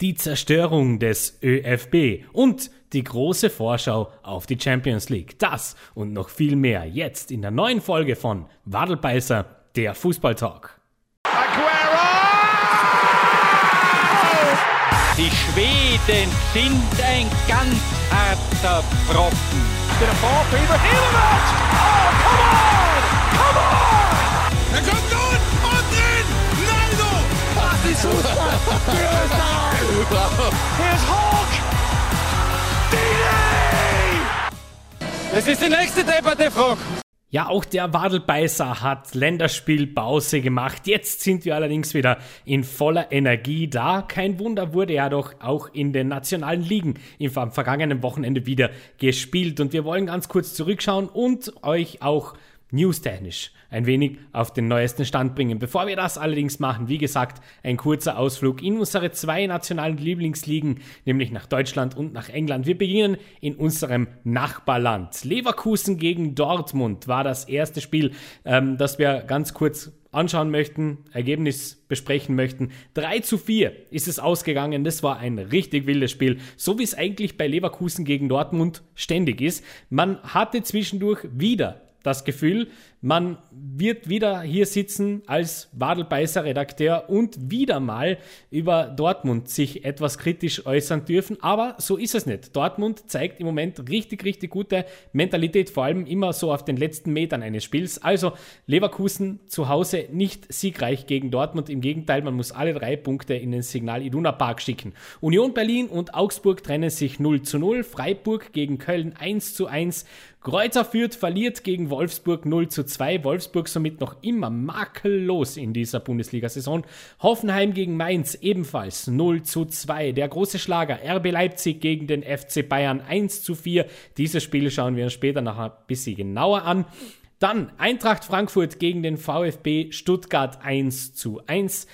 die Zerstörung des ÖFB und die große Vorschau auf die Champions League. Das und noch viel mehr jetzt in der neuen Folge von Wadelbeißer, der Fußballtalk. Aguero! Die Schweden sind ein ganz harter Brocken. Der Ball über Oh, Here's Hulk! Das ist die nächste Debatte, Frank. Ja, auch der Wadelbeißer hat Länderspielpause gemacht. Jetzt sind wir allerdings wieder in voller Energie da. Kein Wunder wurde er doch auch in den nationalen Ligen im vergangenen Wochenende wieder gespielt. Und wir wollen ganz kurz zurückschauen und euch auch newstechnisch ein wenig auf den neuesten Stand bringen. Bevor wir das allerdings machen, wie gesagt, ein kurzer Ausflug in unsere zwei nationalen Lieblingsligen, nämlich nach Deutschland und nach England. Wir beginnen in unserem Nachbarland. Leverkusen gegen Dortmund war das erste Spiel, ähm, das wir ganz kurz anschauen möchten, Ergebnis besprechen möchten. 3 zu 4 ist es ausgegangen. Das war ein richtig wildes Spiel. So wie es eigentlich bei Leverkusen gegen Dortmund ständig ist. Man hatte zwischendurch wieder das Gefühl, man wird wieder hier sitzen als Wadelbeißer Redakteur und wieder mal über Dortmund sich etwas kritisch äußern dürfen. Aber so ist es nicht. Dortmund zeigt im Moment richtig, richtig gute Mentalität, vor allem immer so auf den letzten Metern eines Spiels. Also Leverkusen zu Hause nicht siegreich gegen Dortmund. Im Gegenteil, man muss alle drei Punkte in den Signal Iduna Park schicken. Union Berlin und Augsburg trennen sich 0 zu 0. Freiburg gegen Köln 1 zu 1. Kreuzer Fürth verliert gegen Wolfsburg 0 zu 2. Wolfsburg somit noch immer makellos in dieser Bundesliga-Saison. Hoffenheim gegen Mainz ebenfalls 0 zu 2. Der große Schlager RB Leipzig gegen den FC Bayern 1 zu 4. Dieses Spiel schauen wir uns später noch ein bisschen genauer an. Dann Eintracht Frankfurt gegen den VfB Stuttgart 1 zu 1.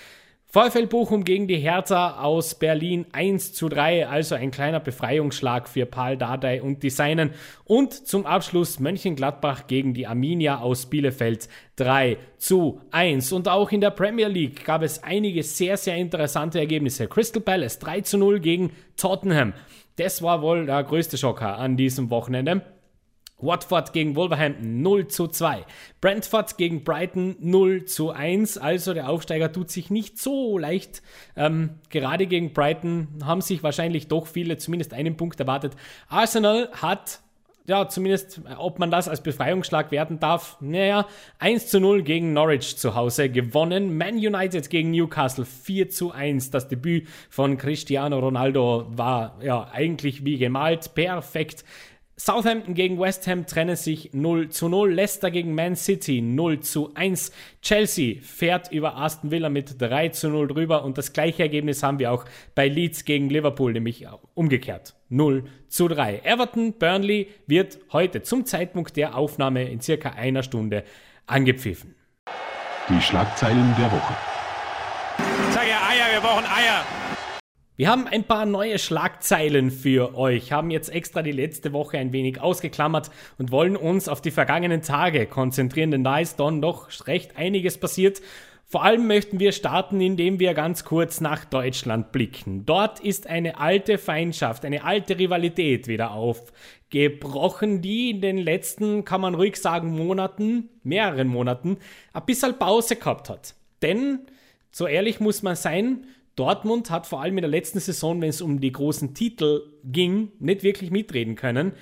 VfL Bochum gegen die Hertha aus Berlin 1 zu 3, also ein kleiner Befreiungsschlag für Paul Dardai und die Seinen. Und zum Abschluss Mönchengladbach gegen die Arminia aus Bielefeld 3 zu 1. Und auch in der Premier League gab es einige sehr, sehr interessante Ergebnisse. Crystal Palace 3 zu 0 gegen Tottenham. Das war wohl der größte Schocker an diesem Wochenende. Watford gegen Wolverhampton 0 zu 2. Brentford gegen Brighton 0 zu 1. Also der Aufsteiger tut sich nicht so leicht. Ähm, gerade gegen Brighton haben sich wahrscheinlich doch viele zumindest einen Punkt erwartet. Arsenal hat ja, zumindest, ob man das als Befreiungsschlag werten darf, naja, 1 zu 0 gegen Norwich zu Hause gewonnen. Man United gegen Newcastle 4 zu 1. Das Debüt von Cristiano Ronaldo war ja eigentlich wie gemalt, perfekt. Southampton gegen West Ham trennen sich 0 zu 0. Leicester gegen Man City 0 zu 1. Chelsea fährt über Aston Villa mit 3 zu 0 drüber. Und das gleiche Ergebnis haben wir auch bei Leeds gegen Liverpool, nämlich umgekehrt 0 zu 3. Everton Burnley wird heute zum Zeitpunkt der Aufnahme in circa einer Stunde angepfiffen. Die Schlagzeilen der Woche. Sag ja Eier, wir brauchen Eier. Wir haben ein paar neue Schlagzeilen für euch, haben jetzt extra die letzte Woche ein wenig ausgeklammert und wollen uns auf die vergangenen Tage konzentrieren, denn da ist dann doch recht einiges passiert. Vor allem möchten wir starten, indem wir ganz kurz nach Deutschland blicken. Dort ist eine alte Feindschaft, eine alte Rivalität wieder aufgebrochen, die in den letzten, kann man ruhig sagen, Monaten, mehreren Monaten, ein bisschen Pause gehabt hat. Denn, so ehrlich muss man sein, Dortmund hat vor allem in der letzten Saison, wenn es um die großen Titel ging, nicht wirklich mitreden können.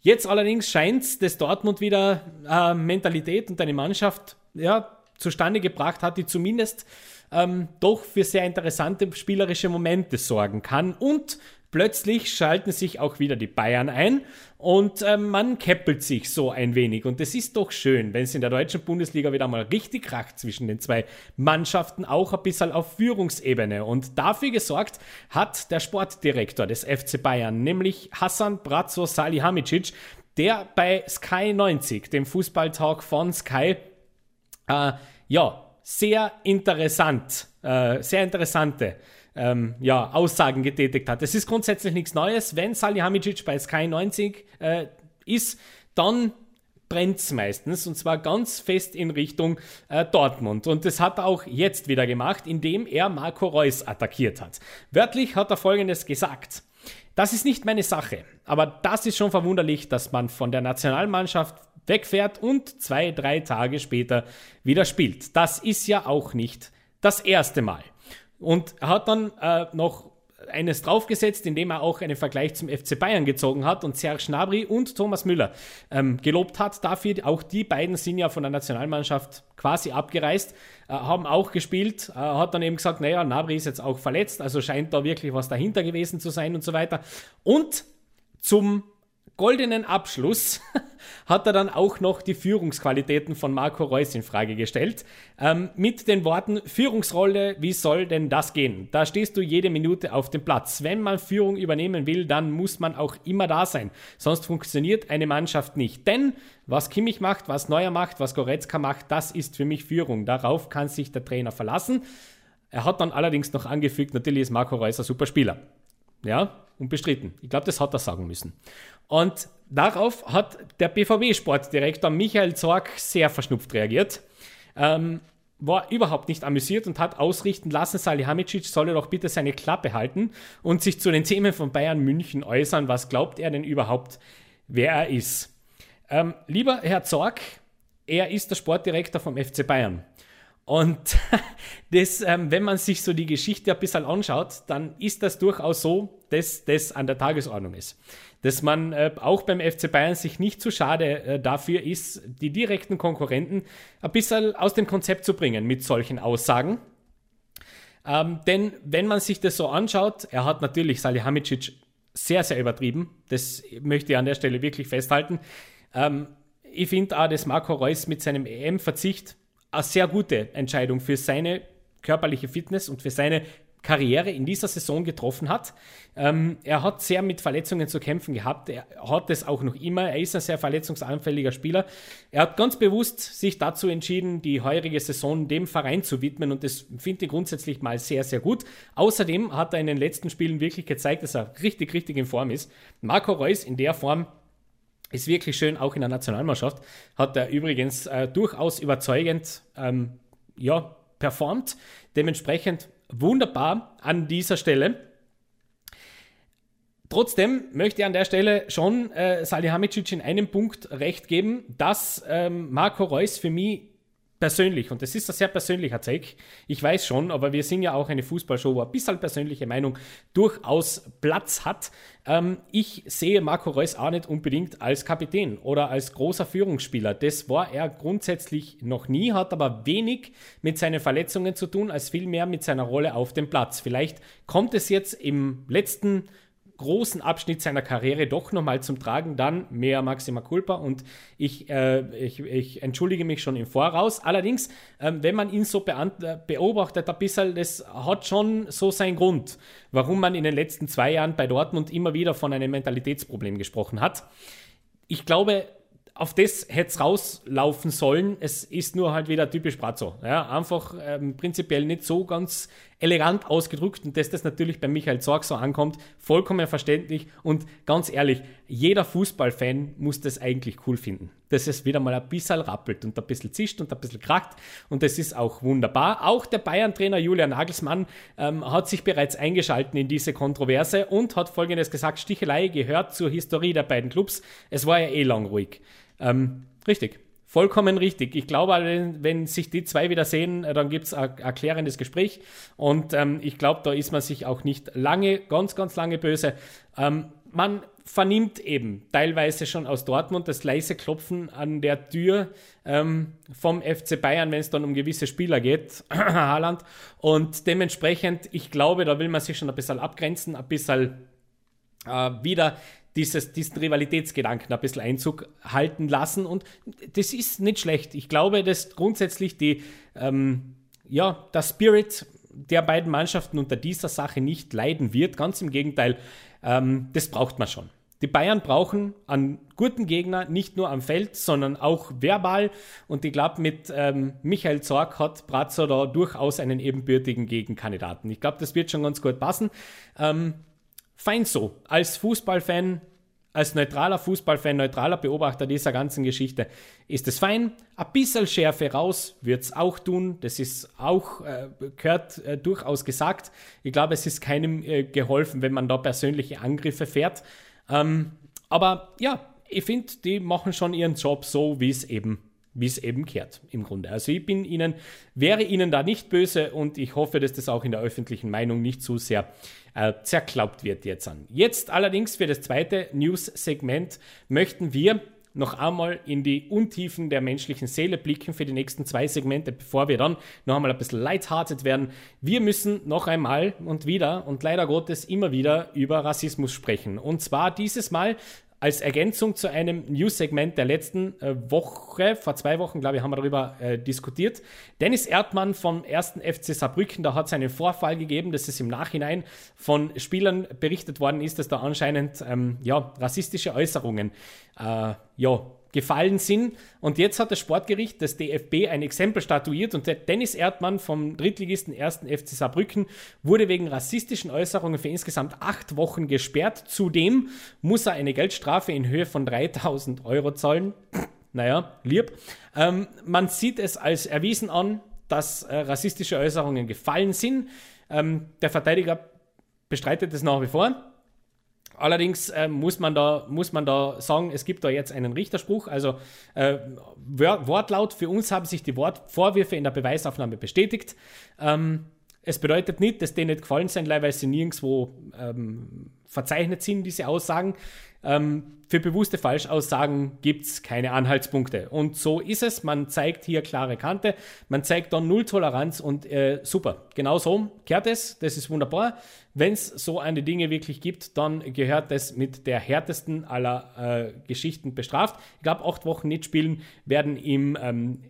Jetzt allerdings scheint es, dass Dortmund wieder äh, Mentalität und eine Mannschaft ja, zustande gebracht hat, die zumindest ähm, doch für sehr interessante spielerische Momente sorgen kann und Plötzlich schalten sich auch wieder die Bayern ein und äh, man keppelt sich so ein wenig. Und es ist doch schön, wenn es in der deutschen Bundesliga wieder mal richtig kracht zwischen den zwei Mannschaften, auch ein bisschen auf Führungsebene. Und dafür gesorgt hat der Sportdirektor des FC Bayern, nämlich Hassan Brazzo Salihamidzic, der bei Sky 90, dem Fußballtalk von Sky, äh, ja, sehr interessant, äh, sehr interessante ähm, ja, Aussagen getätigt hat. Es ist grundsätzlich nichts Neues. Wenn Salihamidzic bei Sky 90 äh, ist, dann brennt es meistens und zwar ganz fest in Richtung äh, Dortmund. Und das hat er auch jetzt wieder gemacht, indem er Marco Reus attackiert hat. Wörtlich hat er folgendes gesagt. Das ist nicht meine Sache, aber das ist schon verwunderlich, dass man von der Nationalmannschaft wegfährt und zwei, drei Tage später wieder spielt. Das ist ja auch nicht das erste Mal. Und hat dann äh, noch eines draufgesetzt, indem er auch einen Vergleich zum FC Bayern gezogen hat und Serge Gnabry und Thomas Müller ähm, gelobt hat dafür. Auch die beiden sind ja von der Nationalmannschaft quasi abgereist, äh, haben auch gespielt, äh, hat dann eben gesagt, naja, Gnabry ist jetzt auch verletzt, also scheint da wirklich was dahinter gewesen zu sein und so weiter. Und zum goldenen Abschluss hat er dann auch noch die Führungsqualitäten von Marco Reus in Frage gestellt. Ähm, mit den Worten: Führungsrolle, wie soll denn das gehen? Da stehst du jede Minute auf dem Platz. Wenn man Führung übernehmen will, dann muss man auch immer da sein. Sonst funktioniert eine Mannschaft nicht. Denn was Kimmich macht, was Neuer macht, was Goretzka macht, das ist für mich Führung. Darauf kann sich der Trainer verlassen. Er hat dann allerdings noch angefügt, natürlich ist Marco Reus ein super Spieler. Ja, unbestritten. Ich glaube, das hat er sagen müssen. Und darauf hat der BVB-Sportdirektor Michael Zorg sehr verschnupft reagiert. Ähm, war überhaupt nicht amüsiert und hat ausrichten lassen, Salihamidzic solle doch bitte seine Klappe halten und sich zu den Themen von Bayern München äußern. Was glaubt er denn überhaupt, wer er ist? Ähm, lieber Herr Zorg, er ist der Sportdirektor vom FC Bayern. Und das, ähm, wenn man sich so die Geschichte ein bisschen anschaut, dann ist das durchaus so, dass das an der Tagesordnung ist. Dass man äh, auch beim FC Bayern sich nicht zu schade äh, dafür ist, die direkten Konkurrenten ein bisschen aus dem Konzept zu bringen mit solchen Aussagen. Ähm, denn wenn man sich das so anschaut, er hat natürlich Salihamidzic sehr, sehr übertrieben. Das möchte ich an der Stelle wirklich festhalten. Ähm, ich finde auch, dass Marco Reus mit seinem EM-Verzicht eine sehr gute Entscheidung für seine körperliche Fitness und für seine Karriere in dieser Saison getroffen hat. Ähm, er hat sehr mit Verletzungen zu kämpfen gehabt. Er hat es auch noch immer. Er ist ein sehr verletzungsanfälliger Spieler. Er hat ganz bewusst sich dazu entschieden, die heurige Saison dem Verein zu widmen und das finde ich grundsätzlich mal sehr, sehr gut. Außerdem hat er in den letzten Spielen wirklich gezeigt, dass er richtig, richtig in Form ist. Marco Reus in der Form ist wirklich schön, auch in der Nationalmannschaft. Hat er übrigens äh, durchaus überzeugend ähm, ja, performt. Dementsprechend wunderbar an dieser Stelle. Trotzdem möchte ich an der Stelle schon äh, Salihamidzic in einem Punkt recht geben, dass ähm, Marco Reus für mich persönlich, und das ist ein sehr persönlicher Take, ich weiß schon, aber wir sind ja auch eine Fußballshow, wo ein bisschen persönliche Meinung durchaus Platz hat. Ähm, ich sehe Marco Reus auch nicht unbedingt als Kapitän oder als großer Führungsspieler. Das war er grundsätzlich noch nie, hat aber wenig mit seinen Verletzungen zu tun, als vielmehr mit seiner Rolle auf dem Platz. Vielleicht kommt es jetzt im letzten großen Abschnitt seiner Karriere doch nochmal zum Tragen, dann mehr Maxima Culpa und ich, äh, ich, ich, entschuldige mich schon im Voraus. Allerdings, äh, wenn man ihn so beobachtet ein bisschen, das hat schon so seinen Grund, warum man in den letzten zwei Jahren bei Dortmund immer wieder von einem Mentalitätsproblem gesprochen hat. Ich glaube, auf das hätte es rauslaufen sollen. Es ist nur halt wieder typisch Brazzo. Ja, einfach ähm, prinzipiell nicht so ganz elegant ausgedrückt und dass das natürlich bei Michael Zorg so ankommt, vollkommen verständlich und ganz ehrlich, jeder Fußballfan muss das eigentlich cool finden, dass es wieder mal ein bisschen rappelt und ein bisschen zischt und ein bisschen krackt und das ist auch wunderbar. Auch der Bayern-Trainer Julian Nagelsmann ähm, hat sich bereits eingeschalten in diese Kontroverse und hat folgendes gesagt, Stichelei gehört zur Historie der beiden Clubs, es war ja eh lang ruhig. Ähm, richtig. Vollkommen richtig. Ich glaube, wenn, sich die zwei wieder sehen, äh, dann gibt es ein erklärendes Gespräch. Und ähm, ich glaube, da ist man sich auch nicht lange, ganz, ganz lange böse. Ähm, man vernimmt eben teilweise schon aus Dortmund das leise Klopfen an der Tür ähm, vom FC Bayern, wenn es dann um gewisse Spieler geht, Haaland. Und dementsprechend, ich glaube, da will man sich schon ein bisschen abgrenzen, ein bisschen äh, wieder dieses, diesen Rivalitätsgedanken ein bisschen Einzug halten lassen. Und das ist nicht schlecht. Ich glaube, dass grundsätzlich die, ähm, ja, der Spirit der beiden Mannschaften unter dieser Sache nicht leiden wird. Ganz im Gegenteil, ähm, das braucht man schon. Die Bayern brauchen einen guten Gegner, nicht nur am Feld, sondern auch verbal. Und ich glaube, mit ähm, Michael Zorg hat Brazzo da durchaus einen ebenbürtigen Gegenkandidaten. Ich glaube, das wird schon ganz gut passen. Ähm, fein so. Als Fußballfan als neutraler Fußballfan, neutraler Beobachter dieser ganzen Geschichte ist es fein. Ein bisschen Schärfe raus wird es auch tun. Das ist auch, äh, gehört äh, durchaus gesagt. Ich glaube, es ist keinem äh, geholfen, wenn man da persönliche Angriffe fährt. Ähm, aber ja, ich finde, die machen schon ihren Job so, wie es eben wie es eben kehrt im Grunde. Also ich bin Ihnen, wäre Ihnen da nicht böse und ich hoffe, dass das auch in der öffentlichen Meinung nicht zu sehr äh, zerklaubt wird jetzt an. Jetzt allerdings für das zweite News-Segment möchten wir noch einmal in die Untiefen der menschlichen Seele blicken für die nächsten zwei Segmente, bevor wir dann noch einmal ein bisschen lighthearted werden. Wir müssen noch einmal und wieder und leider Gottes immer wieder über Rassismus sprechen. Und zwar dieses Mal als Ergänzung zu einem News-Segment der letzten äh, Woche, vor zwei Wochen, glaube ich, haben wir darüber äh, diskutiert. Dennis Erdmann vom 1. FC Saarbrücken, da hat es einen Vorfall gegeben, dass es im Nachhinein von Spielern berichtet worden ist, dass da anscheinend ähm, ja, rassistische Äußerungen äh, ja, gefallen sind. Und jetzt hat das Sportgericht des DFB ein Exempel statuiert und der Dennis Erdmann vom Drittligisten 1. FC Saarbrücken wurde wegen rassistischen Äußerungen für insgesamt acht Wochen gesperrt. Zudem muss er eine Geldstrafe in Höhe von 3000 Euro zahlen. naja, lieb. Ähm, man sieht es als erwiesen an, dass äh, rassistische Äußerungen gefallen sind. Ähm, der Verteidiger bestreitet es nach wie vor. Allerdings äh, muss, man da, muss man da sagen, es gibt da jetzt einen Richterspruch. Also äh, Wortlaut, für uns haben sich die Wort Vorwürfe in der Beweisaufnahme bestätigt. Ähm, es bedeutet nicht, dass denen nicht gefallen sind, weil sie nirgendwo ähm, verzeichnet sind, diese Aussagen. Ähm, für bewusste Falschaussagen gibt es keine Anhaltspunkte. Und so ist es. Man zeigt hier klare Kante. Man zeigt dann Null Toleranz und äh, super. Genau so kehrt es. Das ist wunderbar. Wenn es so eine Dinge wirklich gibt, dann gehört das mit der härtesten aller äh, Geschichten bestraft. Ich glaube, acht Wochen nicht spielen werden ihm ähm,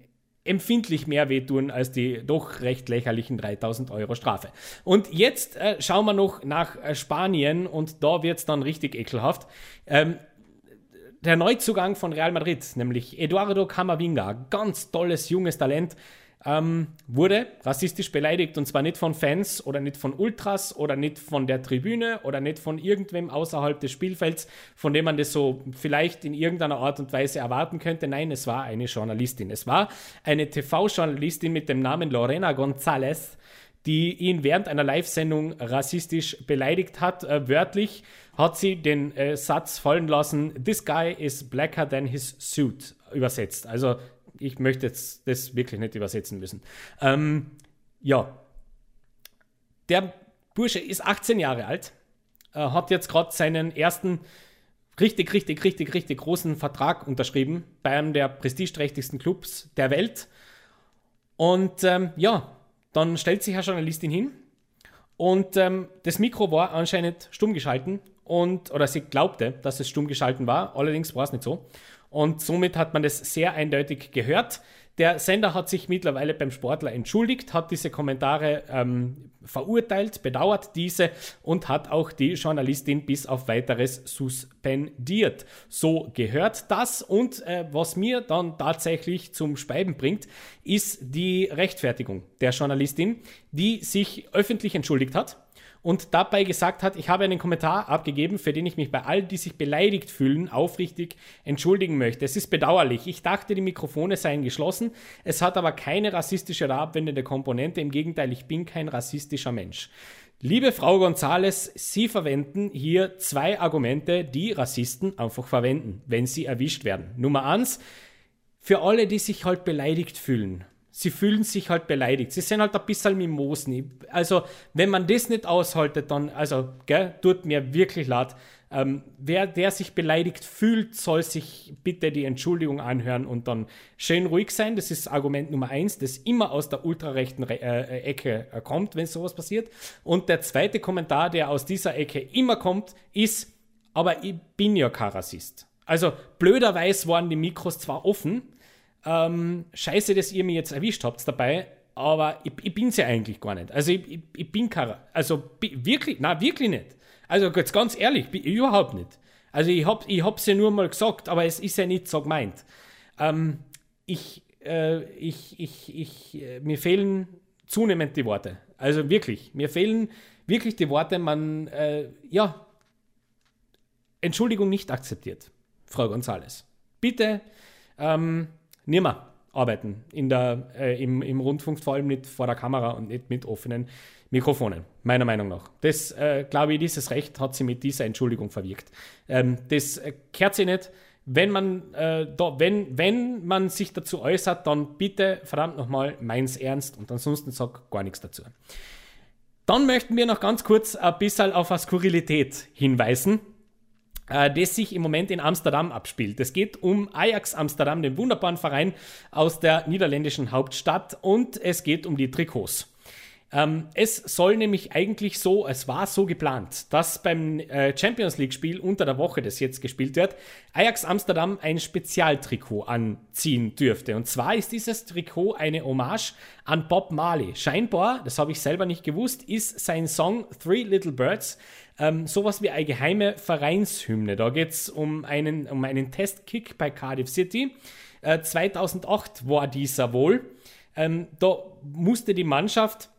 empfindlich mehr wehtun als die doch recht lächerlichen 3000 Euro Strafe. Und jetzt äh, schauen wir noch nach äh, Spanien und da wird es dann richtig ekelhaft. Ähm, der Neuzugang von Real Madrid, nämlich Eduardo Camavinga, ganz tolles junges Talent, ähm, wurde rassistisch beleidigt und zwar nicht von Fans oder nicht von Ultras oder nicht von der Tribüne oder nicht von irgendwem außerhalb des Spielfelds, von dem man das so vielleicht in irgendeiner Art und Weise erwarten könnte. Nein, es war eine Journalistin. Es war eine TV-Journalistin mit dem Namen Lorena González, die ihn während einer Live-Sendung rassistisch beleidigt hat. Äh, wörtlich hat sie den äh, Satz fallen lassen, This guy is blacker than his suit, übersetzt. Also ich möchte jetzt das wirklich nicht übersetzen müssen. Ähm, ja, der Bursche ist 18 Jahre alt, äh, hat jetzt gerade seinen ersten richtig, richtig, richtig, richtig großen Vertrag unterschrieben bei einem der prestigeträchtigsten Clubs der Welt. Und ähm, ja, dann stellt sich eine Journalistin hin und ähm, das Mikro war anscheinend stumm geschalten und, oder sie glaubte, dass es stumm geschalten war, allerdings war es nicht so. Und somit hat man das sehr eindeutig gehört. Der Sender hat sich mittlerweile beim Sportler entschuldigt, hat diese Kommentare ähm, verurteilt, bedauert diese und hat auch die Journalistin bis auf weiteres suspendiert. So gehört das. Und äh, was mir dann tatsächlich zum Speiben bringt, ist die Rechtfertigung der Journalistin, die sich öffentlich entschuldigt hat und dabei gesagt hat, ich habe einen Kommentar abgegeben, für den ich mich bei allen, die sich beleidigt fühlen, aufrichtig entschuldigen möchte. Es ist bedauerlich. Ich dachte, die Mikrofone seien geschlossen. Es hat aber keine rassistische oder abwendende Komponente. Im Gegenteil, ich bin kein rassistischer Mensch. Liebe Frau Gonzales, Sie verwenden hier zwei Argumente, die Rassisten einfach verwenden, wenn sie erwischt werden. Nummer eins, für alle, die sich halt beleidigt fühlen sie fühlen sich halt beleidigt. Sie sind halt ein bisschen Mimosen. Also, wenn man das nicht aushaltet, dann, also, gell, tut mir wirklich leid. Ähm, wer der sich beleidigt fühlt, soll sich bitte die Entschuldigung anhören und dann schön ruhig sein. Das ist Argument Nummer eins, das immer aus der ultrarechten Re äh, Ecke äh, kommt, wenn sowas passiert. Und der zweite Kommentar, der aus dieser Ecke immer kommt, ist, aber ich bin ja kein Rassist. Also blöderweise waren die Mikros zwar offen, ähm, scheiße, dass ihr mich jetzt erwischt habt dabei, aber ich, ich bin es ja eigentlich gar nicht. Also ich, ich, ich bin kein, also wirklich, na wirklich nicht. Also jetzt ganz ehrlich, überhaupt nicht. Also ich habe ich hab's ja nur mal gesagt, aber es ist ja nicht so gemeint. Ähm, ich, äh, ich, ich, ich, äh, mir fehlen zunehmend die Worte. Also wirklich, mir fehlen wirklich die Worte. Man, äh, ja, Entschuldigung nicht akzeptiert, Frau Gonzales. Bitte ähm, nimmer arbeiten in der, äh, im, im Rundfunk, vor allem nicht vor der Kamera und nicht mit offenen Mikrofonen, meiner Meinung nach. Das, äh, glaube ich, dieses Recht hat sie mit dieser Entschuldigung verwirkt. Ähm, das äh, kehrt sie nicht. Wenn man, äh, da, wenn, wenn man sich dazu äußert, dann bitte verdammt nochmal meins ernst und ansonsten sag gar nichts dazu. Dann möchten wir noch ganz kurz ein bisschen auf eine Skurrilität hinweisen das sich im Moment in Amsterdam abspielt. Es geht um Ajax Amsterdam, den wunderbaren Verein aus der niederländischen Hauptstadt und es geht um die Trikots. Ähm, es soll nämlich eigentlich so, es war so geplant, dass beim äh, Champions League-Spiel unter der Woche, das jetzt gespielt wird, Ajax Amsterdam ein Spezialtrikot anziehen dürfte. Und zwar ist dieses Trikot eine Hommage an Bob Marley. Scheinbar, das habe ich selber nicht gewusst, ist sein Song Three Little Birds ähm, sowas wie eine geheime Vereinshymne. Da geht es um einen, um einen Testkick bei Cardiff City. Äh, 2008 war dieser wohl. Ähm, da musste die Mannschaft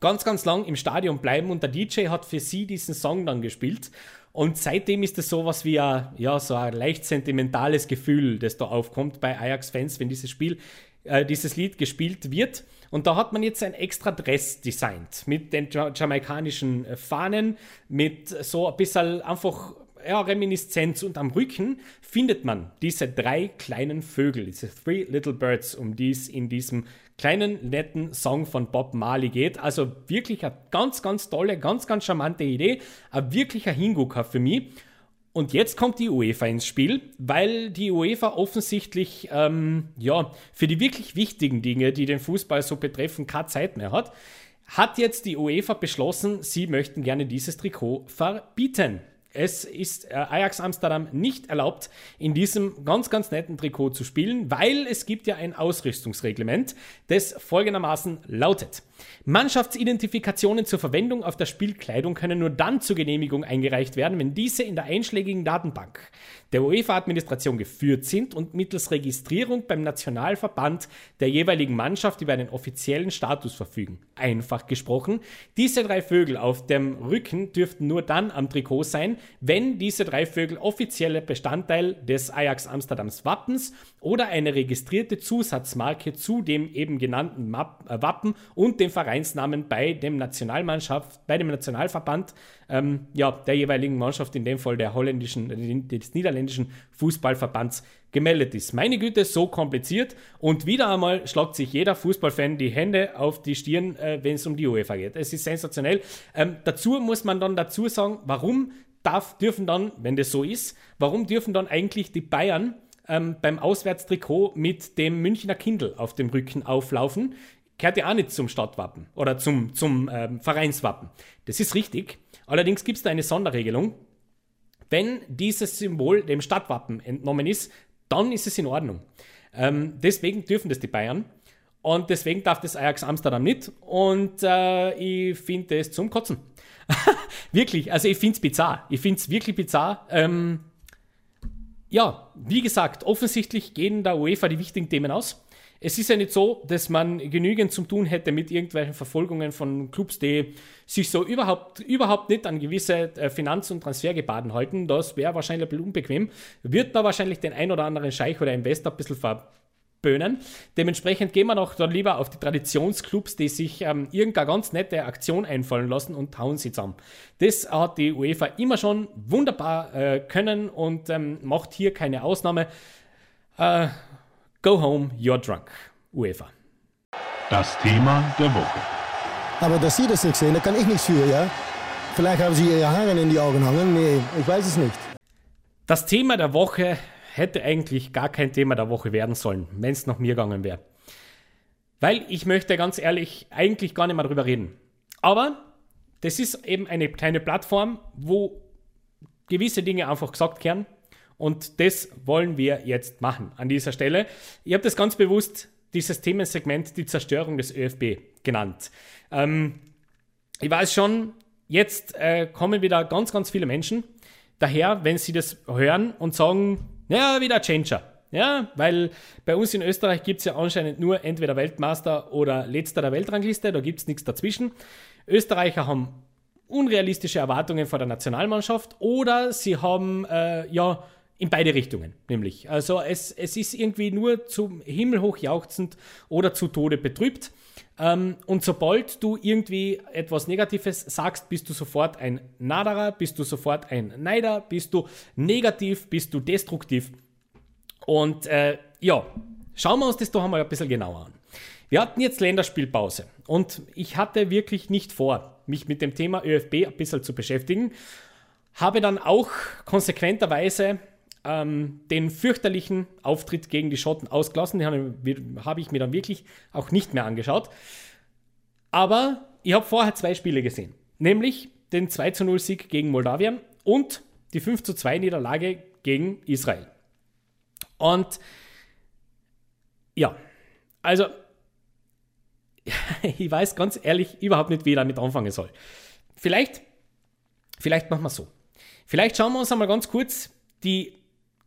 ganz, ganz lang im Stadion bleiben und der DJ hat für sie diesen Song dann gespielt. Und seitdem ist es sowas wie ein, ja, so ein leicht sentimentales Gefühl, das da aufkommt bei Ajax-Fans, wenn dieses Spiel, äh, dieses Lied gespielt wird. Und da hat man jetzt ein extra Dress designt mit den jamaikanischen äh, Fahnen, mit so ein bisschen einfach ja, Reminiszenz und am Rücken findet man diese drei kleinen Vögel, diese Three Little Birds, um die es in diesem kleinen, netten Song von Bob Marley geht. Also wirklich eine ganz, ganz tolle, ganz, ganz charmante Idee. Ein wirklicher Hingucker für mich. Und jetzt kommt die UEFA ins Spiel, weil die UEFA offensichtlich ähm, ja, für die wirklich wichtigen Dinge, die den Fußball so betreffen, keine Zeit mehr hat, hat jetzt die UEFA beschlossen, sie möchten gerne dieses Trikot verbieten. Es ist äh, Ajax Amsterdam nicht erlaubt, in diesem ganz, ganz netten Trikot zu spielen, weil es gibt ja ein Ausrüstungsreglement, das folgendermaßen lautet. Mannschaftsidentifikationen zur Verwendung auf der Spielkleidung können nur dann zur Genehmigung eingereicht werden, wenn diese in der einschlägigen Datenbank der UEFA-Administration geführt sind und mittels Registrierung beim Nationalverband der jeweiligen Mannschaft über einen offiziellen Status verfügen. Einfach gesprochen, diese drei Vögel auf dem Rücken dürften nur dann am Trikot sein, wenn diese drei Vögel offizielle Bestandteil des Ajax Amsterdams Wappens oder eine registrierte Zusatzmarke zu dem eben genannten äh, Wappen und dem Vereinsnamen bei dem Nationalmannschaft, bei dem Nationalverband ähm, ja, der jeweiligen Mannschaft, in dem Fall der holländischen, des niederländischen Fußballverbands gemeldet ist. Meine Güte, so kompliziert. Und wieder einmal schlagt sich jeder Fußballfan die Hände auf die Stirn, äh, wenn es um die UEFA geht. Es ist sensationell. Ähm, dazu muss man dann dazu sagen, warum darf, dürfen dann, wenn das so ist, warum dürfen dann eigentlich die Bayern ähm, beim Auswärtstrikot mit dem Münchner Kindl auf dem Rücken auflaufen? Kehrt ja auch nicht zum Stadtwappen oder zum, zum ähm, Vereinswappen. Das ist richtig. Allerdings gibt es da eine Sonderregelung. Wenn dieses Symbol dem Stadtwappen entnommen ist, dann ist es in Ordnung. Ähm, deswegen dürfen das die Bayern. Und deswegen darf das Ajax Amsterdam nicht. Und äh, ich finde es zum Kotzen. wirklich, also ich finde es bizarr. Ich finde es wirklich bizarr. Ähm, ja, wie gesagt, offensichtlich gehen der UEFA die wichtigen Themen aus es ist ja nicht so, dass man genügend zu tun hätte mit irgendwelchen Verfolgungen von Clubs, die sich so überhaupt, überhaupt nicht an gewisse äh, Finanz- und Transfergebaden halten. Das wäre wahrscheinlich ein bisschen unbequem. Wird da wahrscheinlich den ein oder anderen Scheich oder Investor ein bisschen verböhnen. Dementsprechend gehen wir noch dann lieber auf die Traditionsclubs, die sich ähm, irgendeine ganz nette Aktion einfallen lassen und hauen sie zusammen. Das hat die UEFA immer schon wunderbar äh, können und ähm, macht hier keine Ausnahme. Äh, Go home, you're drunk. UEFA. Das Thema der Woche. Aber dass Sie das nicht sehen, da kann ich nichts für, ja? Vielleicht haben Sie Ihre Haare in die Augen hangen. Nee, ich weiß es nicht. Das Thema der Woche hätte eigentlich gar kein Thema der Woche werden sollen, wenn es nach mir gegangen wäre. Weil ich möchte ganz ehrlich eigentlich gar nicht mehr darüber reden. Aber das ist eben eine kleine Plattform, wo gewisse Dinge einfach gesagt werden und das wollen wir jetzt machen an dieser Stelle. Ich habe das ganz bewusst dieses Themensegment die Zerstörung des ÖFB genannt. Ähm, ich weiß schon, jetzt äh, kommen wieder ganz, ganz viele Menschen daher, wenn sie das hören und sagen, ja, wieder Changer. Ja, weil bei uns in Österreich gibt es ja anscheinend nur entweder Weltmeister oder letzter der Weltrangliste, da gibt es nichts dazwischen. Österreicher haben unrealistische Erwartungen vor der Nationalmannschaft oder sie haben äh, ja in beide Richtungen, nämlich. Also es, es ist irgendwie nur zum Himmel hoch jauchzend oder zu Tode betrübt. Ähm, und sobald du irgendwie etwas Negatives sagst, bist du sofort ein Naderer, bist du sofort ein Neider, bist du negativ, bist du destruktiv. Und äh, ja, schauen wir uns das doch einmal ein bisschen genauer an. Wir hatten jetzt Länderspielpause und ich hatte wirklich nicht vor, mich mit dem Thema ÖFB ein bisschen zu beschäftigen. Habe dann auch konsequenterweise ähm, den fürchterlichen Auftritt gegen die Schotten ausgelassen. Den habe ich mir dann wirklich auch nicht mehr angeschaut. Aber ich habe vorher zwei Spiele gesehen. Nämlich den 2 0 Sieg gegen Moldawien und die 5 2 Niederlage gegen Israel. Und ja, also ich weiß ganz ehrlich überhaupt nicht, wie ich damit anfangen soll. Vielleicht, vielleicht machen wir so. Vielleicht schauen wir uns einmal ganz kurz die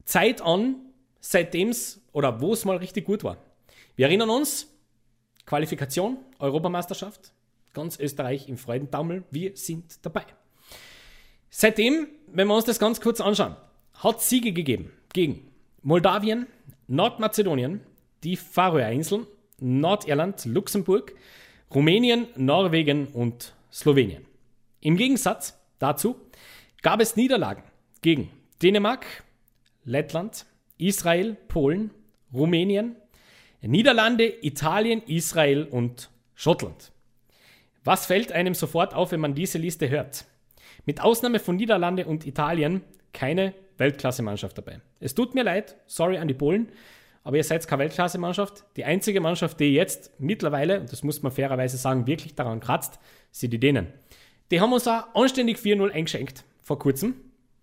Zeit an, seitdem es oder wo es mal richtig gut war. Wir erinnern uns, Qualifikation, Europameisterschaft, ganz Österreich im Freudentaumel, wir sind dabei. Seitdem, wenn wir uns das ganz kurz anschauen, hat Siege gegeben gegen Moldawien, Nordmazedonien, die Färöerinseln, Nordirland, Luxemburg, Rumänien, Norwegen und Slowenien. Im Gegensatz dazu gab es Niederlagen gegen Dänemark, Lettland, Israel, Polen, Rumänien, Niederlande, Italien, Israel und Schottland. Was fällt einem sofort auf, wenn man diese Liste hört? Mit Ausnahme von Niederlande und Italien keine Weltklasse-Mannschaft dabei. Es tut mir leid, sorry an die Polen, aber ihr seid keine Weltklasse-Mannschaft. Die einzige Mannschaft, die jetzt mittlerweile, und das muss man fairerweise sagen, wirklich daran kratzt, sind die Dänen. Die haben uns auch anständig 4-0 eingeschenkt vor kurzem.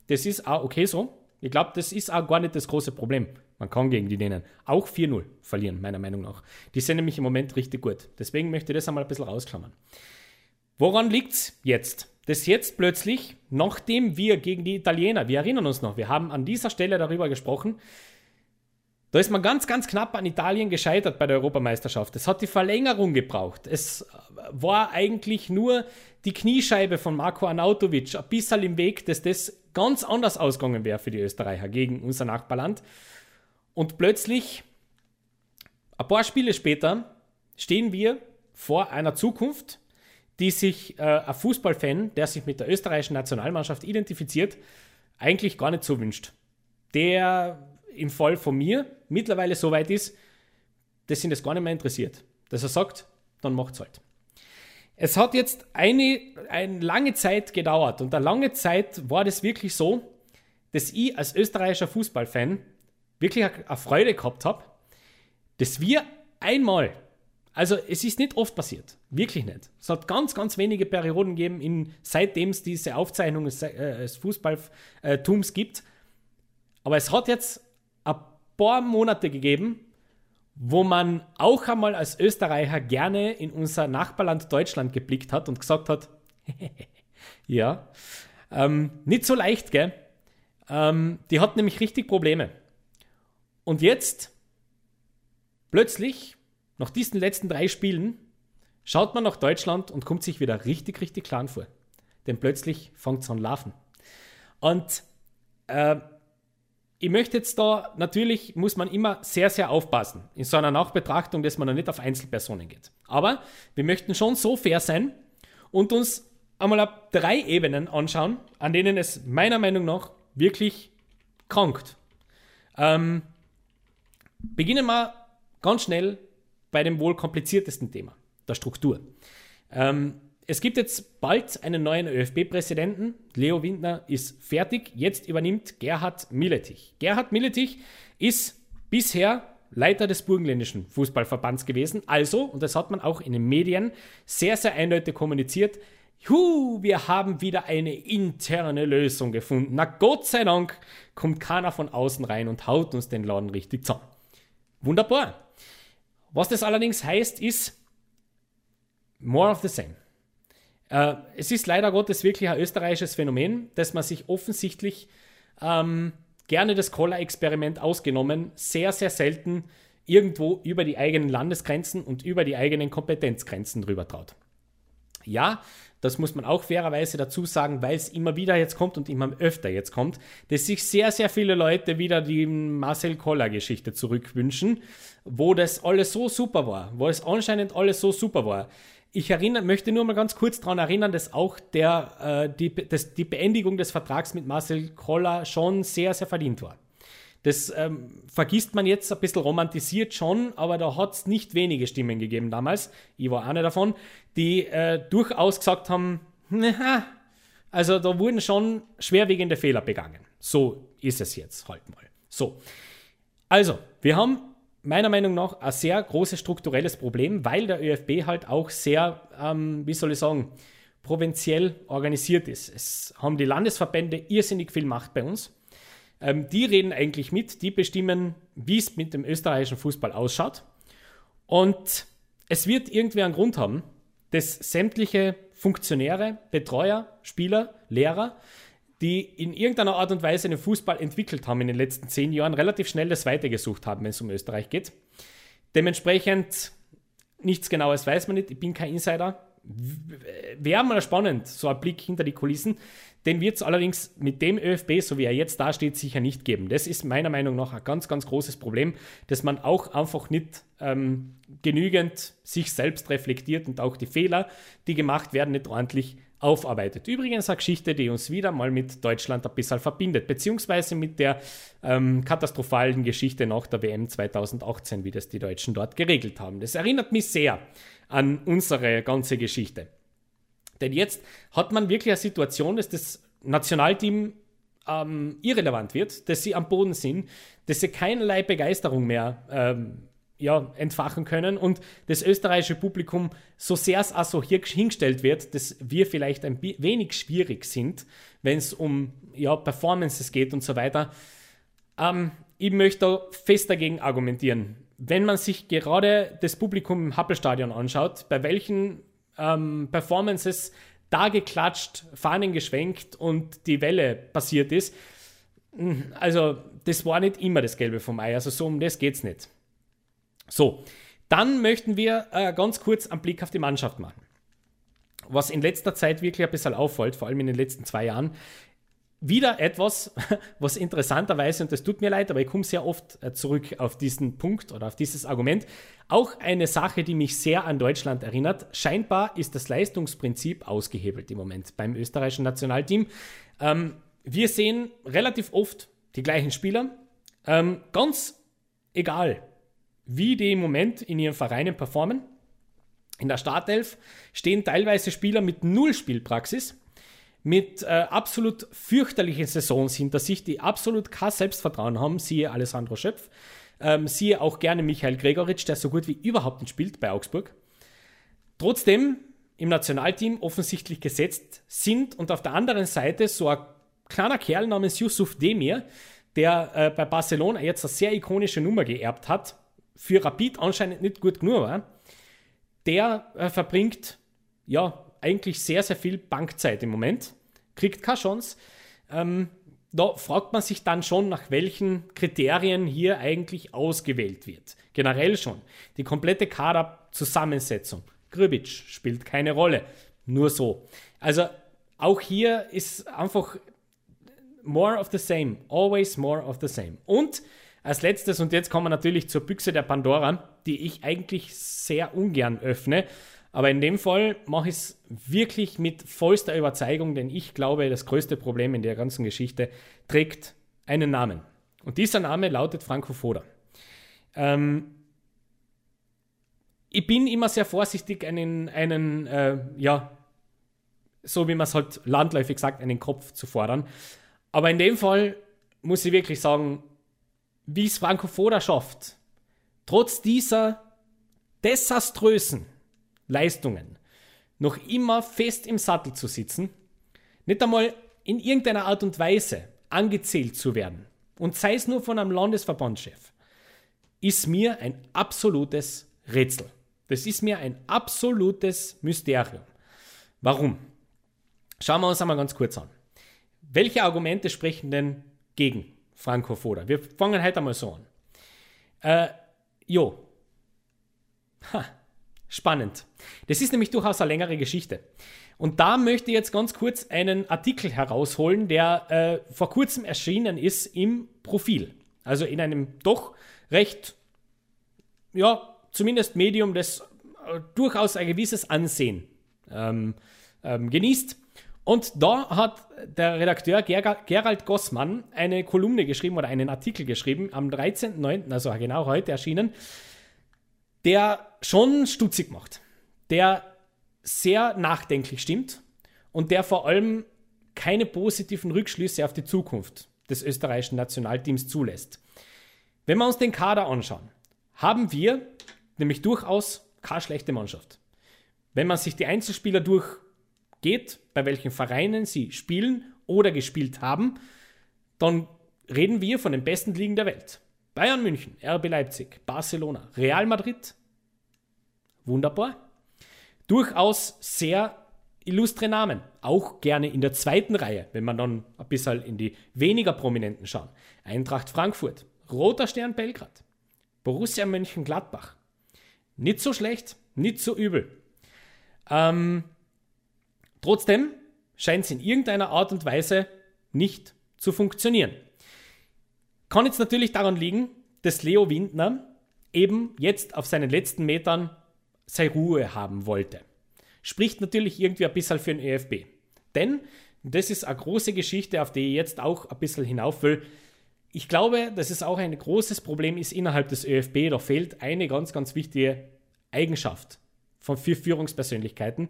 Das ist auch okay so. Ich glaube, das ist auch gar nicht das große Problem. Man kann gegen die Dänen auch 4-0 verlieren, meiner Meinung nach. Die sind nämlich im Moment richtig gut. Deswegen möchte ich das einmal ein bisschen rausklammern. Woran liegt es jetzt? Das jetzt plötzlich, nachdem wir gegen die Italiener, wir erinnern uns noch, wir haben an dieser Stelle darüber gesprochen, da ist man ganz, ganz knapp an Italien gescheitert bei der Europameisterschaft. Es hat die Verlängerung gebraucht. Es war eigentlich nur die Kniescheibe von Marco Arnautovic ein bisschen im Weg, dass das ganz anders ausgegangen wäre für die Österreicher gegen unser Nachbarland. Und plötzlich, ein paar Spiele später, stehen wir vor einer Zukunft, die sich äh, ein Fußballfan, der sich mit der österreichischen Nationalmannschaft identifiziert, eigentlich gar nicht so wünscht. Der im Fall von mir mittlerweile so weit ist, dass ihn das gar nicht mehr interessiert. Dass er sagt, dann macht's halt. Es hat jetzt eine, eine lange Zeit gedauert und eine lange Zeit war das wirklich so, dass ich als österreichischer Fußballfan wirklich eine Freude gehabt habe, dass wir einmal, also es ist nicht oft passiert, wirklich nicht. Es hat ganz, ganz wenige Perioden gegeben, in, seitdem es diese Aufzeichnung des, äh, des Fußballtums gibt. Aber es hat jetzt ein paar Monate gegeben, wo man auch einmal als Österreicher gerne in unser Nachbarland Deutschland geblickt hat und gesagt hat, ja, ähm, nicht so leicht, gell? Ähm, die hat nämlich richtig Probleme. Und jetzt, plötzlich, nach diesen letzten drei Spielen, schaut man nach Deutschland und kommt sich wieder richtig, richtig klein vor. Denn plötzlich fängt es an laufen. Und äh, ich möchte jetzt da, natürlich muss man immer sehr, sehr aufpassen in so einer Nachbetrachtung, dass man da nicht auf Einzelpersonen geht. Aber wir möchten schon so fair sein und uns einmal auf drei Ebenen anschauen, an denen es meiner Meinung nach wirklich krankt. Ähm, beginnen wir ganz schnell bei dem wohl kompliziertesten Thema, der Struktur. Ähm, es gibt jetzt bald einen neuen ÖFB-Präsidenten. Leo Windner ist fertig. Jetzt übernimmt Gerhard Milletich. Gerhard Milletich ist bisher Leiter des burgenländischen Fußballverbands gewesen. Also, und das hat man auch in den Medien sehr, sehr eindeutig kommuniziert, Juhu, wir haben wieder eine interne Lösung gefunden. Na Gott sei Dank kommt keiner von außen rein und haut uns den Laden richtig zusammen. Wunderbar. Was das allerdings heißt, ist more of the same. Äh, es ist leider Gottes wirklich ein österreichisches Phänomen, dass man sich offensichtlich ähm, gerne das Collar-Experiment ausgenommen, sehr, sehr selten irgendwo über die eigenen Landesgrenzen und über die eigenen Kompetenzgrenzen drüber traut. Ja, das muss man auch fairerweise dazu sagen, weil es immer wieder jetzt kommt und immer öfter jetzt kommt, dass sich sehr, sehr viele Leute wieder die Marcel Koller-Geschichte zurückwünschen, wo das alles so super war, wo es anscheinend alles so super war. Ich erinnere, möchte nur mal ganz kurz daran erinnern, dass auch der, äh, die, dass die Beendigung des Vertrags mit Marcel Koller schon sehr, sehr verdient war. Das ähm, vergisst man jetzt ein bisschen romantisiert schon, aber da hat es nicht wenige Stimmen gegeben damals, ich war eine davon, die äh, durchaus gesagt haben, na, also da wurden schon schwerwiegende Fehler begangen. So ist es jetzt halt mal. So, also wir haben meiner Meinung nach ein sehr großes strukturelles Problem, weil der ÖFB halt auch sehr, ähm, wie soll ich sagen, provinziell organisiert ist. Es haben die Landesverbände irrsinnig viel Macht bei uns. Ähm, die reden eigentlich mit, die bestimmen, wie es mit dem österreichischen Fußball ausschaut. Und es wird irgendwie einen Grund haben, dass sämtliche Funktionäre, Betreuer, Spieler, Lehrer, die in irgendeiner Art und Weise den Fußball entwickelt haben in den letzten zehn Jahren, relativ schnell das weitergesucht haben, wenn es um Österreich geht. Dementsprechend nichts Genaues weiß man nicht, ich bin kein Insider. Wäre mal spannend, so ein Blick hinter die Kulissen. Den wird es allerdings mit dem ÖFB, so wie er jetzt dasteht, sicher nicht geben. Das ist meiner Meinung nach ein ganz, ganz großes Problem, dass man auch einfach nicht ähm, genügend sich selbst reflektiert und auch die Fehler, die gemacht werden, nicht ordentlich aufarbeitet. Übrigens eine Geschichte, die uns wieder mal mit Deutschland ein bisschen verbindet, beziehungsweise mit der ähm, katastrophalen Geschichte nach der WM 2018, wie das die Deutschen dort geregelt haben. Das erinnert mich sehr an unsere ganze Geschichte. Denn jetzt hat man wirklich eine Situation, dass das Nationalteam ähm, irrelevant wird, dass sie am Boden sind, dass sie keinerlei Begeisterung mehr ähm, ja, entfachen können und das österreichische Publikum, so sehr es auch so hier hingestellt wird, dass wir vielleicht ein wenig schwierig sind, wenn es um ja, Performances geht und so weiter. Ähm, ich möchte fest dagegen argumentieren. Wenn man sich gerade das Publikum im Happelstadion anschaut, bei welchen ähm, Performances da geklatscht, Fahnen geschwenkt und die Welle passiert ist. Hm, also, das war nicht immer das Gelbe vom Ei. Also, so um das geht es nicht. So, dann möchten wir äh, ganz kurz einen Blick auf die Mannschaft machen. Was in letzter Zeit wirklich ein bisschen auffällt, vor allem in den letzten zwei Jahren, wieder etwas, was interessanterweise, und das tut mir leid, aber ich komme sehr oft äh, zurück auf diesen Punkt oder auf dieses Argument, auch eine Sache, die mich sehr an Deutschland erinnert. Scheinbar ist das Leistungsprinzip ausgehebelt im Moment beim österreichischen Nationalteam. Ähm, wir sehen relativ oft die gleichen Spieler, ähm, ganz egal, wie die im Moment in ihren Vereinen performen. In der Startelf stehen teilweise Spieler mit null Spielpraxis mit äh, absolut fürchterlichen Saisons hinter sich, die absolut kein Selbstvertrauen haben, siehe Alessandro Schöpf, ähm, siehe auch gerne Michael Gregoritsch, der so gut wie überhaupt nicht spielt bei Augsburg. Trotzdem im Nationalteam offensichtlich gesetzt sind und auf der anderen Seite so ein kleiner Kerl namens Yusuf Demir, der äh, bei Barcelona jetzt eine sehr ikonische Nummer geerbt hat, für Rapid anscheinend nicht gut genug war, der äh, verbringt ja eigentlich sehr, sehr viel Bankzeit im Moment, kriegt keine Chance. Ähm, da fragt man sich dann schon, nach welchen Kriterien hier eigentlich ausgewählt wird. Generell schon. Die komplette Kaderzusammensetzung. Grübic spielt keine Rolle. Nur so. Also auch hier ist einfach more of the same. Always more of the same. Und als letztes, und jetzt kommen wir natürlich zur Büchse der Pandora, die ich eigentlich sehr ungern öffne, aber in dem Fall mache ich es wirklich mit vollster Überzeugung, denn ich glaube, das größte Problem in der ganzen Geschichte trägt einen Namen. Und dieser Name lautet Franco Foda. Ähm, ich bin immer sehr vorsichtig, einen, einen äh, ja, so wie man es halt landläufig sagt, einen Kopf zu fordern. Aber in dem Fall muss ich wirklich sagen, wie es Franco Foda schafft, trotz dieser desaströsen Leistungen noch immer fest im Sattel zu sitzen, nicht einmal in irgendeiner Art und Weise angezählt zu werden, und sei es nur von einem Landesverbandschef, ist mir ein absolutes Rätsel. Das ist mir ein absolutes Mysterium. Warum? Schauen wir uns einmal ganz kurz an. Welche Argumente sprechen denn gegen Foda? Wir fangen heute einmal so an. Äh, jo. Ha spannend. Das ist nämlich durchaus eine längere Geschichte. Und da möchte ich jetzt ganz kurz einen Artikel herausholen, der äh, vor kurzem erschienen ist im Profil. Also in einem doch recht, ja, zumindest Medium, das äh, durchaus ein gewisses Ansehen ähm, ähm, genießt. Und da hat der Redakteur Ger Gerald Gossmann eine Kolumne geschrieben oder einen Artikel geschrieben, am 13.09., also genau heute erschienen, der schon stutzig macht, der sehr nachdenklich stimmt und der vor allem keine positiven Rückschlüsse auf die Zukunft des österreichischen Nationalteams zulässt. Wenn wir uns den Kader anschauen, haben wir nämlich durchaus keine schlechte Mannschaft. Wenn man sich die Einzelspieler durchgeht, bei welchen Vereinen sie spielen oder gespielt haben, dann reden wir von den besten Ligen der Welt. Bayern München, RB Leipzig, Barcelona, Real Madrid. Wunderbar. Durchaus sehr illustre Namen. Auch gerne in der zweiten Reihe, wenn man dann ein bisschen in die weniger prominenten schauen. Eintracht Frankfurt, Roter Stern Belgrad, Borussia Mönchengladbach. Nicht so schlecht, nicht so übel. Ähm, trotzdem scheint es in irgendeiner Art und Weise nicht zu funktionieren. Kann jetzt natürlich daran liegen, dass Leo Windner eben jetzt auf seinen letzten Metern seine Ruhe haben wollte. Spricht natürlich irgendwie ein bisschen für den ÖFB. Denn, das ist eine große Geschichte, auf die ich jetzt auch ein bisschen hinauf will, ich glaube, dass es auch ein großes Problem ist innerhalb des ÖFB. Da fehlt eine ganz, ganz wichtige Eigenschaft von vier Führungspersönlichkeiten,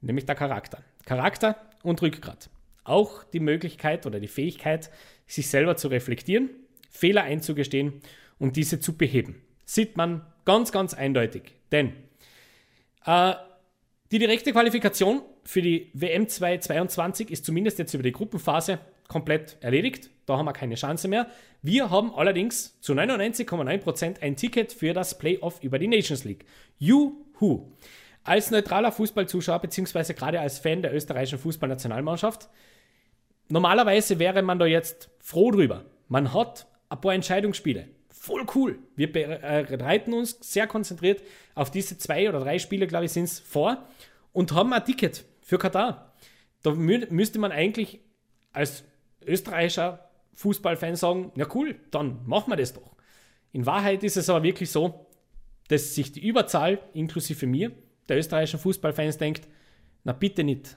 nämlich der Charakter. Charakter und Rückgrat. Auch die Möglichkeit oder die Fähigkeit, sich selber zu reflektieren Fehler einzugestehen und diese zu beheben. Sieht man ganz, ganz eindeutig. Denn äh, die direkte Qualifikation für die WM 2022 ist zumindest jetzt über die Gruppenphase komplett erledigt. Da haben wir keine Chance mehr. Wir haben allerdings zu 99,9% ein Ticket für das Playoff über die Nations League. Juhu! Als neutraler Fußballzuschauer beziehungsweise gerade als Fan der österreichischen Fußballnationalmannschaft, normalerweise wäre man da jetzt froh drüber. Man hat ein paar Entscheidungsspiele. Voll cool. Wir bereiten uns sehr konzentriert auf diese zwei oder drei Spiele, glaube ich, sind es vor und haben ein Ticket für Katar. Da mü müsste man eigentlich als österreichischer Fußballfan sagen, na cool, dann machen wir das doch. In Wahrheit ist es aber wirklich so, dass sich die Überzahl, inklusive mir, der österreichischen Fußballfans denkt, na bitte nicht.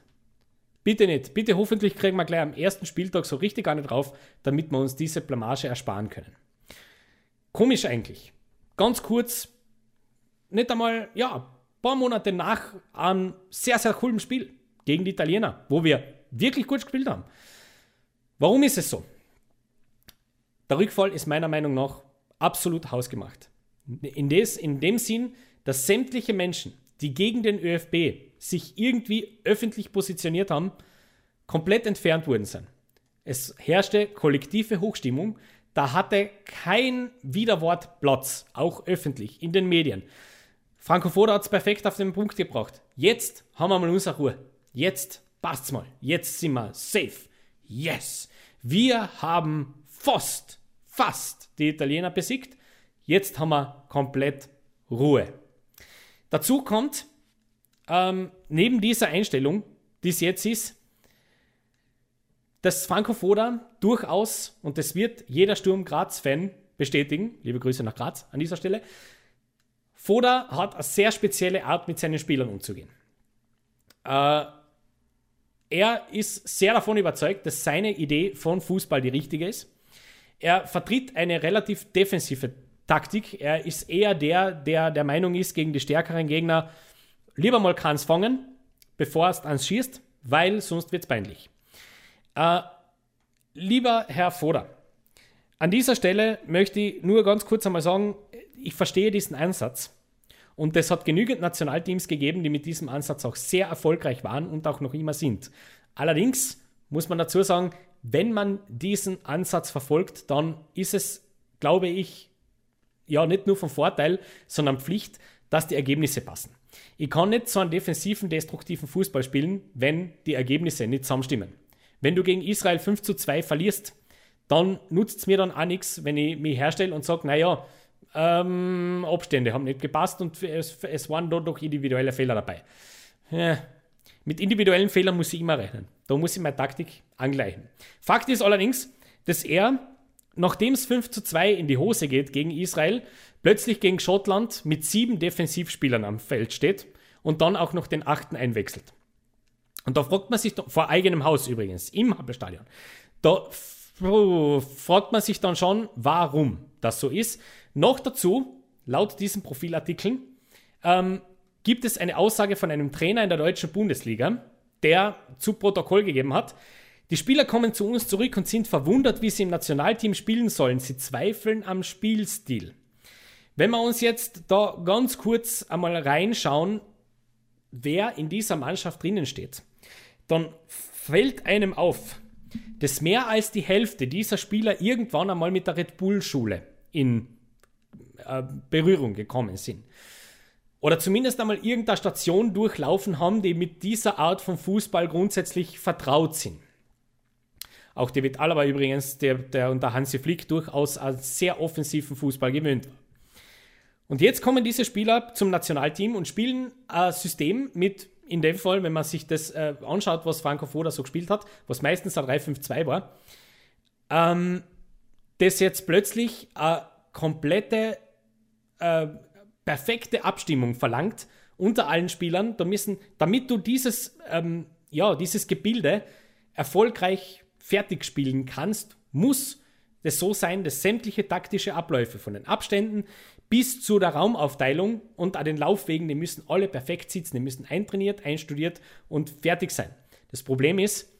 Bitte nicht. Bitte hoffentlich kriegen wir gleich am ersten Spieltag so richtig gar nicht drauf, damit wir uns diese Blamage ersparen können. Komisch eigentlich. Ganz kurz, nicht einmal, ja, ein paar Monate nach einem sehr, sehr coolen Spiel gegen die Italiener, wo wir wirklich gut gespielt haben. Warum ist es so? Der Rückfall ist meiner Meinung nach absolut hausgemacht. In, des, in dem Sinn, dass sämtliche Menschen, die gegen den ÖFB sich irgendwie öffentlich positioniert haben, komplett entfernt worden sind. Es herrschte kollektive Hochstimmung, da hatte kein Widerwort Platz, auch öffentlich, in den Medien. Franco Foda hat es perfekt auf den Punkt gebracht. Jetzt haben wir mal unsere Ruhe. Jetzt passt's mal. Jetzt sind wir safe. Yes! Wir haben fast, fast die Italiener besiegt. Jetzt haben wir komplett Ruhe. Dazu kommt, ähm, neben dieser Einstellung, die es jetzt ist, dass Franco Foda durchaus, und das wird jeder Sturm Graz-Fan bestätigen, liebe Grüße nach Graz an dieser Stelle, Foda hat eine sehr spezielle Art, mit seinen Spielern umzugehen. Äh, er ist sehr davon überzeugt, dass seine Idee von Fußball die richtige ist. Er vertritt eine relativ defensive Taktik. Er ist eher der, der der Meinung ist, gegen die stärkeren Gegner lieber mal keins fangen, bevor es ans schießt, weil sonst wird es peinlich. Äh, lieber Herr Foder, an dieser Stelle möchte ich nur ganz kurz einmal sagen, ich verstehe diesen Ansatz. Und es hat genügend Nationalteams gegeben, die mit diesem Ansatz auch sehr erfolgreich waren und auch noch immer sind. Allerdings muss man dazu sagen, wenn man diesen Ansatz verfolgt, dann ist es, glaube ich, ja nicht nur von Vorteil, sondern Pflicht, dass die Ergebnisse passen. Ich kann nicht so einen defensiven, destruktiven Fußball spielen, wenn die Ergebnisse nicht zusammenstimmen. Wenn du gegen Israel 5 zu 2 verlierst, dann nutzt es mir dann auch nichts, wenn ich mich herstelle und sage, naja, ähm, Abstände haben nicht gepasst und es, es waren dort noch individuelle Fehler dabei. Ja, mit individuellen Fehlern muss ich immer rechnen. Da muss ich meine Taktik angleichen. Fakt ist allerdings, dass er, nachdem es 5 zu 2 in die Hose geht gegen Israel, plötzlich gegen Schottland mit sieben Defensivspielern am Feld steht und dann auch noch den achten einwechselt. Und da fragt man sich, vor eigenem Haus übrigens, im Happelstadion, da fragt man sich dann schon, warum das so ist. Noch dazu, laut diesen Profilartikeln, ähm, gibt es eine Aussage von einem Trainer in der deutschen Bundesliga, der zu Protokoll gegeben hat, die Spieler kommen zu uns zurück und sind verwundert, wie sie im Nationalteam spielen sollen. Sie zweifeln am Spielstil. Wenn wir uns jetzt da ganz kurz einmal reinschauen, wer in dieser Mannschaft drinnen steht, dann fällt einem auf, dass mehr als die Hälfte dieser Spieler irgendwann einmal mit der Red Bull-Schule in äh, Berührung gekommen sind. Oder zumindest einmal irgendeine Station durchlaufen haben, die mit dieser Art von Fußball grundsätzlich vertraut sind. Auch David Alaba übrigens, der, der unter Hansi Flick durchaus einen sehr offensiven Fußball gewöhnt war. Und jetzt kommen diese Spieler zum Nationalteam und spielen ein System mit in dem Fall, wenn man sich das äh, anschaut, was Franco Foda so gespielt hat, was meistens ein 3-5-2 war, ähm, das jetzt plötzlich eine komplette, äh, perfekte Abstimmung verlangt unter allen Spielern. Da müssen, damit du dieses, ähm, ja, dieses Gebilde erfolgreich fertig spielen kannst, muss es so sein, dass sämtliche taktische Abläufe von den Abständen bis zu der Raumaufteilung und an den Laufwegen, die müssen alle perfekt sitzen, die müssen eintrainiert, einstudiert und fertig sein. Das Problem ist,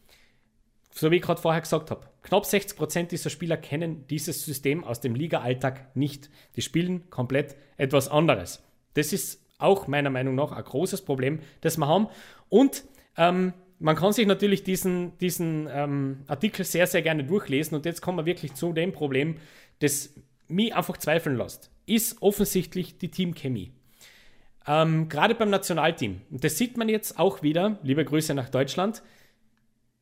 so wie ich gerade vorher gesagt habe, knapp 60 Prozent dieser Spieler kennen dieses System aus dem Liga-Alltag nicht. Die spielen komplett etwas anderes. Das ist auch meiner Meinung nach ein großes Problem, das wir haben. Und ähm, man kann sich natürlich diesen, diesen ähm, Artikel sehr, sehr gerne durchlesen. Und jetzt kommen wir wirklich zu dem Problem, das mich einfach zweifeln lässt ist offensichtlich die Teamchemie. Ähm, Gerade beim Nationalteam. Und das sieht man jetzt auch wieder. Liebe Grüße nach Deutschland.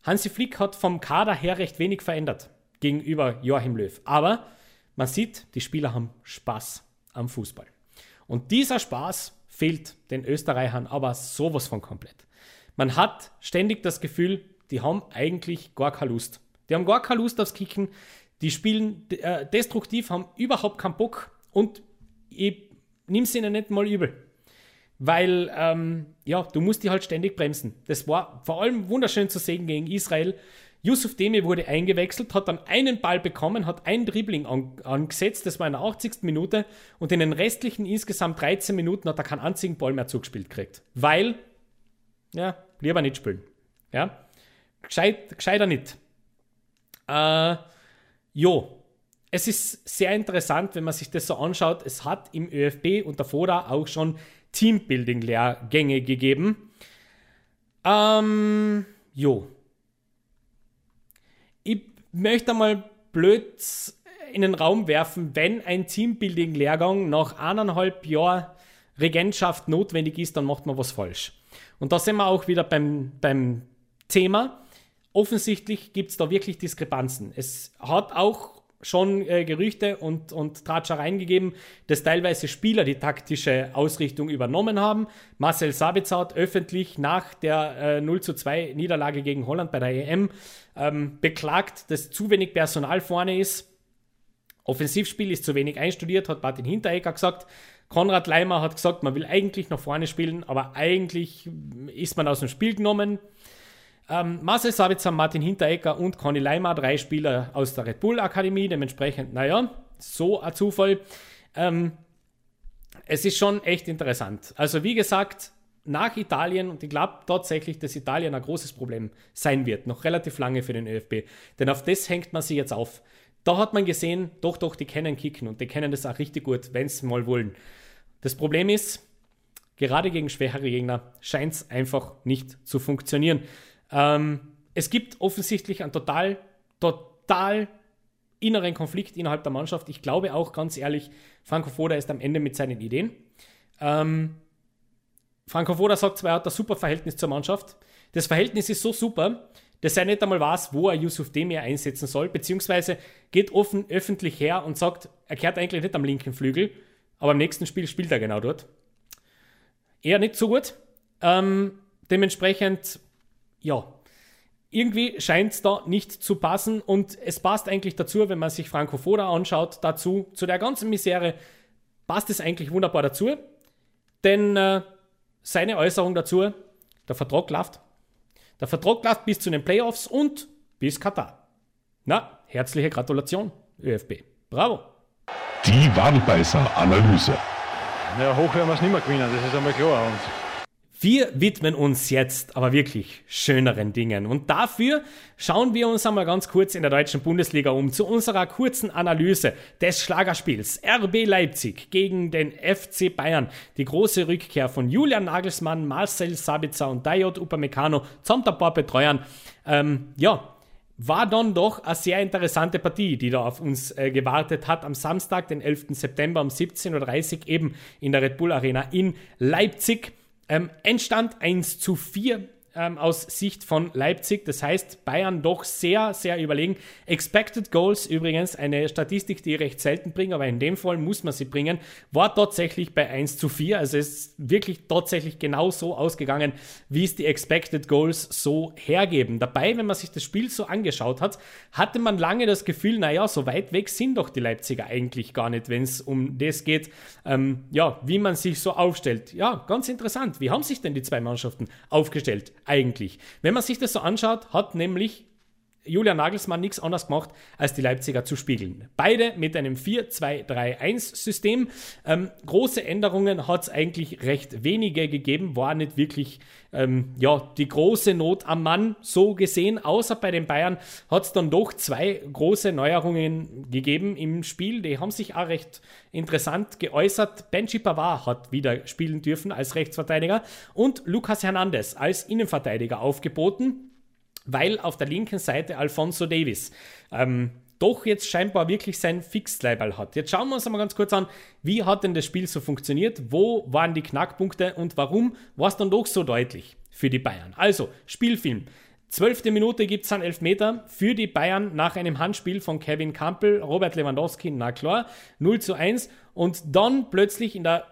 Hansi Flick hat vom Kader her recht wenig verändert gegenüber Joachim Löw. Aber man sieht, die Spieler haben Spaß am Fußball. Und dieser Spaß fehlt den Österreichern aber sowas von komplett. Man hat ständig das Gefühl, die haben eigentlich gar keine Lust. Die haben gar keine Lust aufs Kicken. Die spielen äh, destruktiv, haben überhaupt keinen Bock und ich nehme es ihnen nicht mal übel. Weil, ähm, ja, du musst die halt ständig bremsen. Das war vor allem wunderschön zu sehen gegen Israel. Yusuf Demi wurde eingewechselt, hat dann einen Ball bekommen, hat ein Dribbling an, angesetzt, das war in der 80. Minute und in den restlichen insgesamt 13 Minuten hat er keinen einzigen Ball mehr zugespielt gekriegt. Weil, ja, lieber nicht spielen. Ja, Gescheit, gescheiter nicht. Äh, jo, es ist sehr interessant, wenn man sich das so anschaut. Es hat im ÖFB unter Foda auch schon Teambuilding-Lehrgänge gegeben. Ähm, jo. Ich möchte mal blöd in den Raum werfen, wenn ein Teambuilding-Lehrgang nach eineinhalb Jahren Regentschaft notwendig ist, dann macht man was falsch. Und da sind wir auch wieder beim, beim Thema. Offensichtlich gibt es da wirklich Diskrepanzen. Es hat auch schon äh, Gerüchte und, und Tratschereien gegeben, dass teilweise Spieler die taktische Ausrichtung übernommen haben. Marcel Sabitzer hat öffentlich nach der äh, 0 zu 2 Niederlage gegen Holland bei der EM ähm, beklagt, dass zu wenig Personal vorne ist. Offensivspiel ist zu wenig einstudiert, hat Martin Hinteregger gesagt. Konrad Leimer hat gesagt, man will eigentlich nach vorne spielen, aber eigentlich ist man aus dem Spiel genommen. Ähm, Marcel Sabitzer, Martin Hinteregger und Conny Leimer, drei Spieler aus der Red Bull Akademie. Dementsprechend, naja, so ein Zufall. Ähm, es ist schon echt interessant. Also, wie gesagt, nach Italien, und ich glaube tatsächlich, dass Italien ein großes Problem sein wird, noch relativ lange für den ÖFB. Denn auf das hängt man sich jetzt auf. Da hat man gesehen, doch, doch, die kennen Kicken und die kennen das auch richtig gut, wenn sie mal wollen. Das Problem ist, gerade gegen schwächere Gegner scheint es einfach nicht zu funktionieren. Ähm, es gibt offensichtlich einen total, total inneren Konflikt innerhalb der Mannschaft. Ich glaube auch ganz ehrlich, Franco Foda ist am Ende mit seinen Ideen. Ähm, Franco Foda sagt zwar, er hat ein super Verhältnis zur Mannschaft. Das Verhältnis ist so super, dass er nicht einmal weiß, wo er Yusuf Demir einsetzen soll, beziehungsweise geht offen öffentlich her und sagt, er kehrt eigentlich nicht am linken Flügel, aber im nächsten Spiel spielt er genau dort. Eher nicht so gut. Ähm, dementsprechend, ja, irgendwie scheint es da nicht zu passen und es passt eigentlich dazu, wenn man sich Franco Foda anschaut, dazu, zu der ganzen Misere passt es eigentlich wunderbar dazu, denn äh, seine Äußerung dazu, der Vertrag läuft. Der Vertrag läuft bis zu den Playoffs und bis Katar. Na, herzliche Gratulation, ÖFB. Bravo. Die Wadenbeißer-Analyse. Ja, hoch werden wir es nicht mehr gewinnen, das ist einmal klar. Und wir widmen uns jetzt aber wirklich schöneren Dingen. Und dafür schauen wir uns einmal ganz kurz in der deutschen Bundesliga um zu unserer kurzen Analyse des Schlagerspiels RB Leipzig gegen den FC Bayern. Die große Rückkehr von Julian Nagelsmann, Marcel Sabitzer und Dayot Upamecano samt ein paar Betreuern. Ähm, ja, war dann doch eine sehr interessante Partie, die da auf uns äh, gewartet hat am Samstag, den 11. September um 17.30 Uhr eben in der Red Bull Arena in Leipzig. Ähm, Endstand 1 zu 4 ähm, aus Sicht von Leipzig. Das heißt, Bayern doch sehr, sehr überlegen. Expected Goals übrigens, eine Statistik, die ich recht selten bringe, aber in dem Fall muss man sie bringen, war tatsächlich bei 1 zu 4. Also es ist wirklich tatsächlich genau so ausgegangen, wie es die Expected Goals so hergeben. Dabei, wenn man sich das Spiel so angeschaut hat, hatte man lange das Gefühl, naja, so weit weg sind doch die Leipziger eigentlich gar nicht, wenn es um das geht, ähm, ja, wie man sich so aufstellt. Ja, ganz interessant. Wie haben sich denn die zwei Mannschaften aufgestellt? Eigentlich. Wenn man sich das so anschaut, hat nämlich Julian Nagelsmann nichts anderes gemacht, als die Leipziger zu spiegeln. Beide mit einem 4-2-3-1-System. Ähm, große Änderungen hat es eigentlich recht wenige gegeben, war nicht wirklich ähm, ja, die große Not am Mann so gesehen, außer bei den Bayern hat es dann doch zwei große Neuerungen gegeben im Spiel. Die haben sich auch recht interessant geäußert. Benji Pavard hat wieder spielen dürfen als Rechtsverteidiger und Lucas Hernandez als Innenverteidiger aufgeboten weil auf der linken Seite Alfonso Davis ähm, doch jetzt scheinbar wirklich sein Fixleiberl hat. Jetzt schauen wir uns einmal ganz kurz an, wie hat denn das Spiel so funktioniert, wo waren die Knackpunkte und warum war es dann doch so deutlich für die Bayern. Also, Spielfilm. Zwölfte Minute gibt es einen Elfmeter für die Bayern nach einem Handspiel von Kevin Campbell, Robert Lewandowski, na klar, 0 zu 1 und dann plötzlich in der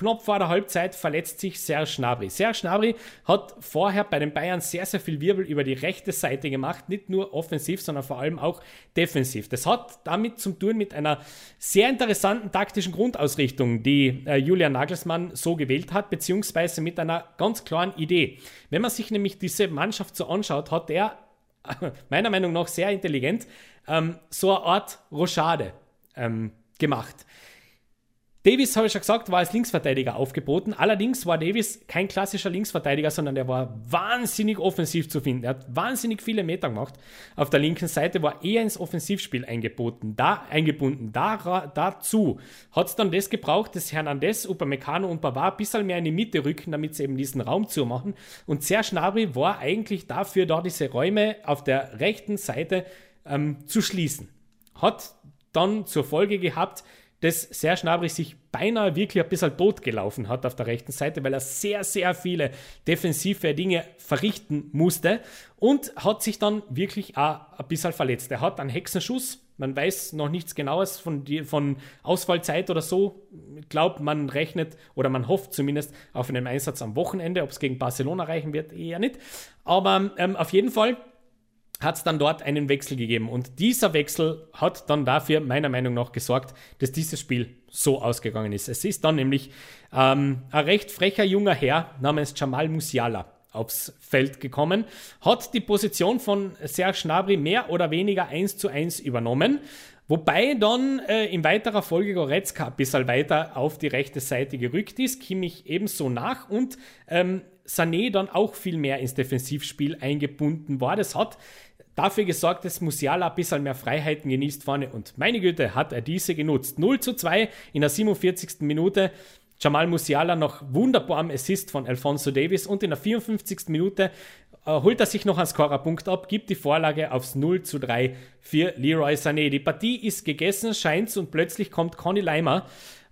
Knapp vor der Halbzeit verletzt sich Serge Gnabry. Serge Gnabry hat vorher bei den Bayern sehr, sehr viel Wirbel über die rechte Seite gemacht, nicht nur offensiv, sondern vor allem auch defensiv. Das hat damit zu tun mit einer sehr interessanten taktischen Grundausrichtung, die äh, Julian Nagelsmann so gewählt hat, beziehungsweise mit einer ganz klaren Idee. Wenn man sich nämlich diese Mannschaft so anschaut, hat er meiner Meinung nach sehr intelligent ähm, so eine Art Rochade ähm, gemacht. Davis, habe ich schon gesagt, war als Linksverteidiger aufgeboten. Allerdings war Davis kein klassischer Linksverteidiger, sondern der war wahnsinnig offensiv zu finden. Er hat wahnsinnig viele Meter gemacht. Auf der linken Seite war eher ins Offensivspiel eingeboten, da, eingebunden. Da, dazu hat es dann das gebraucht, dass Hernandez, Upamecano und Bavard ein bisschen mehr in die Mitte rücken, damit sie eben diesen Raum zumachen. Und Serge Gnabry war eigentlich dafür da, diese Räume auf der rechten Seite ähm, zu schließen. Hat dann zur Folge gehabt, dass Serge Gnabry sich beinahe wirklich ein bisschen totgelaufen hat auf der rechten Seite, weil er sehr, sehr viele defensive Dinge verrichten musste und hat sich dann wirklich auch ein bisschen verletzt. Er hat einen Hexenschuss, man weiß noch nichts Genaues von, die, von Ausfallzeit oder so. Ich glaube, man rechnet oder man hofft zumindest auf einen Einsatz am Wochenende. Ob es gegen Barcelona reichen wird, eher nicht. Aber ähm, auf jeden Fall hat es dann dort einen Wechsel gegeben. Und dieser Wechsel hat dann dafür meiner Meinung nach gesorgt, dass dieses Spiel so ausgegangen ist. Es ist dann nämlich ähm, ein recht frecher junger Herr namens Jamal Musiala aufs Feld gekommen, hat die Position von Serge Gnabry mehr oder weniger eins zu eins übernommen, wobei dann äh, in weiterer Folge Goretzka ein bisschen weiter auf die rechte Seite gerückt ist, Kimmich ebenso nach und ähm, Sané dann auch viel mehr ins Defensivspiel eingebunden war. Das hat dafür gesorgt, dass Musiala ein bisschen mehr Freiheiten genießt vorne. Und meine Güte, hat er diese genutzt. 0 zu 2 in der 47. Minute. Jamal Musiala noch wunderbar am Assist von Alfonso Davis und in der 54. Minute äh, holt er sich noch einen Scorerpunkt ab, gibt die Vorlage aufs 0 zu 3 für Leroy Sané. Die Partie ist gegessen, scheint's und plötzlich kommt Conny Leimer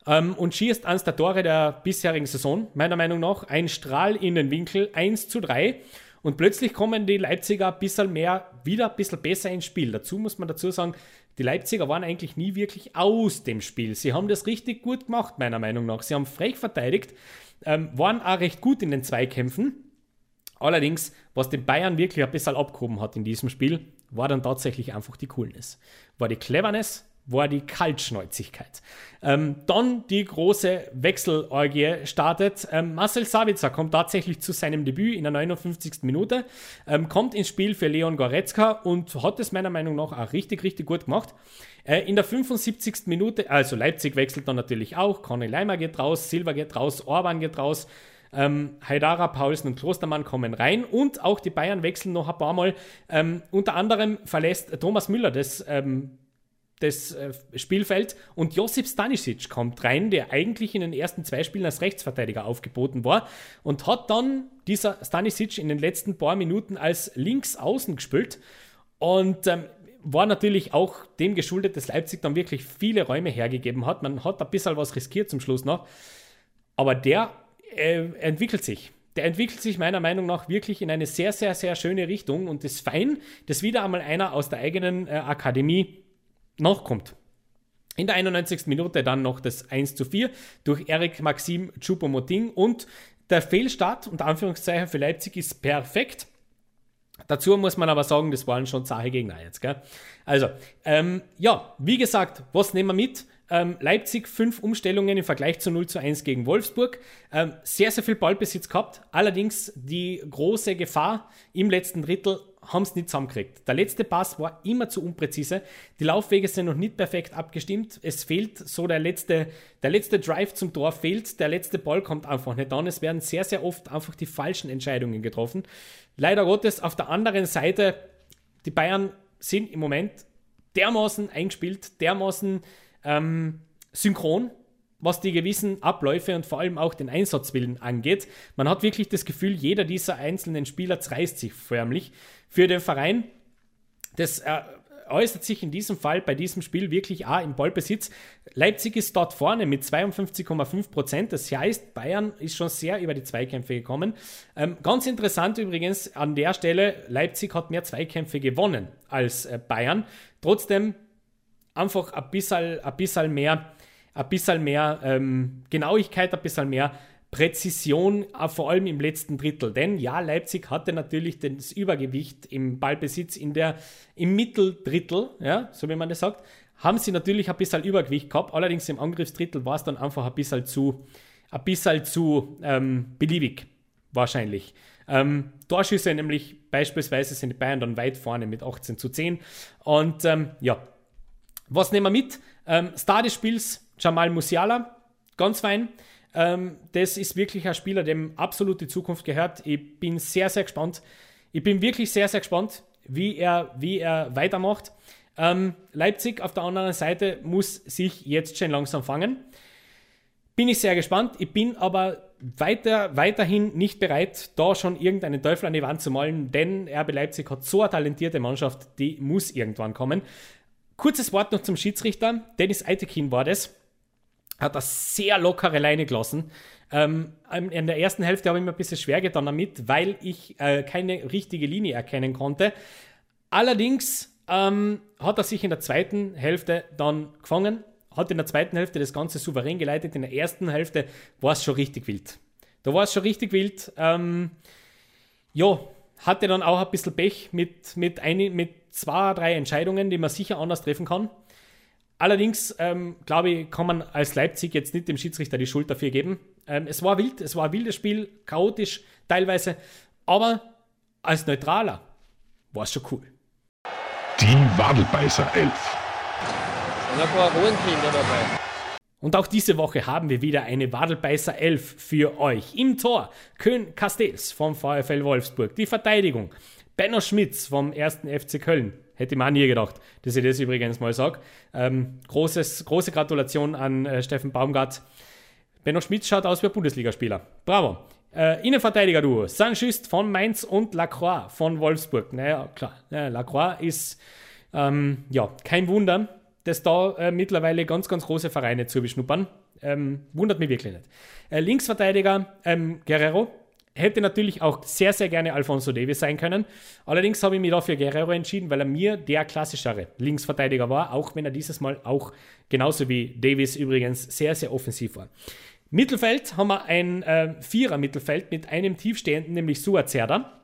ähm, und schießt eines der Tore der bisherigen Saison, meiner Meinung nach. Ein Strahl in den Winkel, 1 zu 3. Und plötzlich kommen die Leipziger ein bisschen mehr, wieder ein bisschen besser ins Spiel. Dazu muss man dazu sagen, die Leipziger waren eigentlich nie wirklich aus dem Spiel. Sie haben das richtig gut gemacht, meiner Meinung nach. Sie haben frech verteidigt, ähm, waren auch recht gut in den Zweikämpfen. Allerdings, was den Bayern wirklich ein bisschen abgehoben hat in diesem Spiel, war dann tatsächlich einfach die Coolness. War die Cleverness, war die Kaltschnäuzigkeit. Ähm, dann die große Wechselorgie startet. Ähm, Marcel Sabitzer kommt tatsächlich zu seinem Debüt in der 59. Minute, ähm, kommt ins Spiel für Leon Goretzka und hat es meiner Meinung nach auch richtig, richtig gut gemacht. Äh, in der 75. Minute, also Leipzig wechselt dann natürlich auch, Conny Leimer geht raus, Silva geht raus, Orban geht raus. Ähm, Haidara, Paulsen und Klostermann kommen rein und auch die Bayern wechseln noch ein paar Mal. Ähm, unter anderem verlässt Thomas Müller das ähm, das äh, Spielfeld und Josip Stanisic kommt rein, der eigentlich in den ersten zwei Spielen als Rechtsverteidiger aufgeboten war und hat dann dieser Stanisic in den letzten paar Minuten als Linksaußen gespielt. Und ähm, war natürlich auch dem geschuldet, dass Leipzig dann wirklich viele Räume hergegeben hat. Man hat ein bisschen was riskiert zum Schluss noch, aber der äh, entwickelt sich. Der entwickelt sich meiner Meinung nach wirklich in eine sehr, sehr, sehr schöne Richtung. Und ist fein, dass wieder einmal einer aus der eigenen äh, Akademie nachkommt. In der 91. Minute dann noch das 1 zu 4 durch Eric Maxim Choupo-Moting und der Fehlstart, unter Anführungszeichen, für Leipzig ist perfekt. Dazu muss man aber sagen, das waren schon Sache Gegner jetzt. Gell? Also, ähm, ja, wie gesagt, was nehmen wir mit? Ähm, Leipzig fünf Umstellungen im Vergleich zu 0 zu 1 gegen Wolfsburg. Ähm, sehr, sehr viel Ballbesitz gehabt. Allerdings die große Gefahr im letzten Drittel haben es nicht zusammengekriegt. Der letzte Pass war immer zu unpräzise. Die Laufwege sind noch nicht perfekt abgestimmt. Es fehlt so der letzte, der letzte Drive zum Tor fehlt. Der letzte Ball kommt einfach nicht an. Es werden sehr, sehr oft einfach die falschen Entscheidungen getroffen. Leider Gottes auf der anderen Seite, die Bayern sind im Moment dermaßen eingespielt, dermaßen ähm, synchron was die gewissen Abläufe und vor allem auch den Einsatzwillen angeht. Man hat wirklich das Gefühl, jeder dieser einzelnen Spieler zerreißt sich förmlich für den Verein. Das äh, äußert sich in diesem Fall bei diesem Spiel wirklich auch im Ballbesitz. Leipzig ist dort vorne mit 52,5 Prozent. Das heißt, Bayern ist schon sehr über die Zweikämpfe gekommen. Ähm, ganz interessant übrigens an der Stelle, Leipzig hat mehr Zweikämpfe gewonnen als äh, Bayern. Trotzdem einfach ein bisschen, ein bisschen mehr ein bisschen mehr ähm, Genauigkeit, ein bisschen mehr Präzision, äh, vor allem im letzten Drittel. Denn ja, Leipzig hatte natürlich das Übergewicht im Ballbesitz in der, im Mitteldrittel, ja, so wie man das sagt, haben sie natürlich ein bisschen Übergewicht gehabt. Allerdings im Angriffsdrittel war es dann einfach ein bisschen zu, ein bisschen zu ähm, beliebig, wahrscheinlich. Ähm, Torschüsse nämlich beispielsweise sind die Bayern dann weit vorne mit 18 zu 10. Und ähm, ja, was nehmen wir mit? Ähm, Star des Spiels Jamal Musiala, ganz fein. Ähm, das ist wirklich ein Spieler, dem absolut die Zukunft gehört. Ich bin sehr, sehr gespannt. Ich bin wirklich sehr, sehr gespannt, wie er, wie er weitermacht. Ähm, Leipzig auf der anderen Seite muss sich jetzt schon langsam fangen. Bin ich sehr gespannt. Ich bin aber weiter, weiterhin nicht bereit, da schon irgendeinen Teufel an die Wand zu malen, denn RB Leipzig hat so eine talentierte Mannschaft, die muss irgendwann kommen. Kurzes Wort noch zum Schiedsrichter. Dennis Eitekin war das hat das sehr lockere Leine gelassen. Ähm, in der ersten Hälfte habe ich mir ein bisschen schwer getan damit, weil ich äh, keine richtige Linie erkennen konnte. Allerdings ähm, hat er sich in der zweiten Hälfte dann gefangen, hat in der zweiten Hälfte das Ganze souverän geleitet. In der ersten Hälfte war es schon richtig wild. Da war es schon richtig wild. Ähm, ja, hatte dann auch ein bisschen Pech mit, mit, ein, mit zwei, drei Entscheidungen, die man sicher anders treffen kann. Allerdings, ähm, glaube ich, kann man als Leipzig jetzt nicht dem Schiedsrichter die Schuld dafür geben. Ähm, es war wild, es war ein wildes Spiel, chaotisch teilweise, aber als Neutraler war es schon cool. Die Wadelbeißer 11. Und ein paar Hohenkinder dabei. Und auch diese Woche haben wir wieder eine Wadelbeißer 11 für euch. Im Tor Köln Castells vom VfL Wolfsburg. Die Verteidigung Benno Schmitz vom 1. FC Köln. Hätte ich mir auch nie gedacht, dass ich das übrigens mal sage. Ähm, großes, große Gratulation an äh, Steffen Baumgart. Benno Schmitz schaut aus wie ein Bundesligaspieler. Bravo. Äh, Innenverteidiger-Duo. Saint-Just von Mainz und Lacroix von Wolfsburg. Naja, klar. Ja, Lacroix ist ähm, ja kein Wunder, dass da äh, mittlerweile ganz, ganz große Vereine zu beschnuppern. Ähm, wundert mich wirklich nicht. Äh, Linksverteidiger ähm, Guerrero Hätte natürlich auch sehr, sehr gerne Alfonso Davis sein können. Allerdings habe ich mich dafür Guerrero entschieden, weil er mir der klassischere Linksverteidiger war, auch wenn er dieses Mal auch genauso wie Davis übrigens sehr, sehr offensiv war. Mittelfeld haben wir ein äh, Vierer-Mittelfeld mit einem Tiefstehenden, nämlich Suazerda.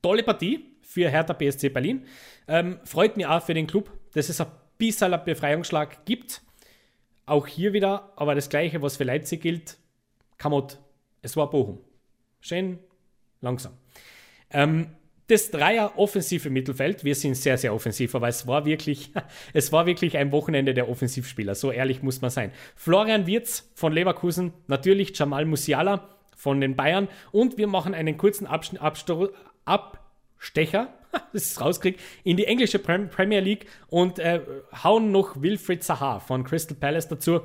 Tolle Partie für Hertha BSC Berlin. Ähm, freut mich auch für den Club, dass es ein bisschen einen Befreiungsschlag gibt. Auch hier wieder, aber das Gleiche, was für Leipzig gilt, Kamot, es war Bochum. Schön langsam. Ähm, das Dreier offensive Mittelfeld, wir sind sehr, sehr offensiv, aber es war wirklich, es war wirklich ein Wochenende der Offensivspieler, so ehrlich muss man sein. Florian Wirz von Leverkusen, natürlich Jamal Musiala von den Bayern und wir machen einen kurzen Abstecher, das ist rauskriegt, in die englische Premier League und äh, hauen noch Wilfried Zaha von Crystal Palace dazu.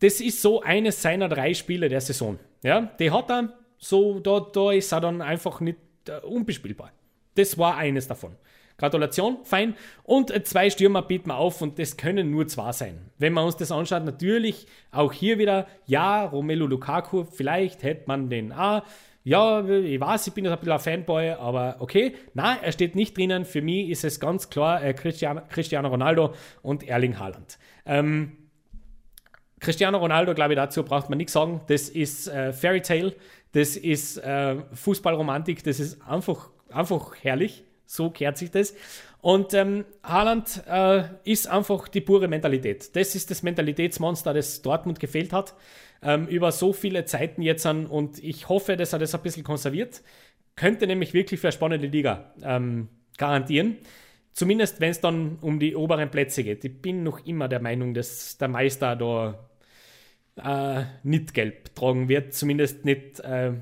Das ist so eines seiner drei Spiele der Saison. Ja, die hat er so, da, da ist er dann einfach nicht uh, unbespielbar. Das war eines davon. Gratulation, fein. Und äh, zwei Stürmer bieten wir auf und das können nur zwei sein. Wenn man uns das anschaut, natürlich auch hier wieder, ja, Romelu Lukaku, vielleicht hätte man den auch. Ja, ich weiß, ich bin jetzt ein bisschen ein Fanboy, aber okay. Nein, er steht nicht drinnen. Für mich ist es ganz klar äh, Cristiano, Cristiano Ronaldo und Erling Haaland. Ähm, Cristiano Ronaldo, glaube ich, dazu braucht man nichts sagen. Das ist äh, Fairy Tale. Das ist äh, Fußballromantik, das ist einfach, einfach herrlich. So kehrt sich das. Und ähm, Haaland äh, ist einfach die pure Mentalität. Das ist das Mentalitätsmonster, das Dortmund gefehlt hat. Ähm, über so viele Zeiten jetzt an. Und ich hoffe, dass er das ein bisschen konserviert. Könnte nämlich wirklich für eine spannende Liga ähm, garantieren. Zumindest wenn es dann um die oberen Plätze geht. Ich bin noch immer der Meinung, dass der Meister da äh, nicht gelb tragen wird, zumindest nicht äh,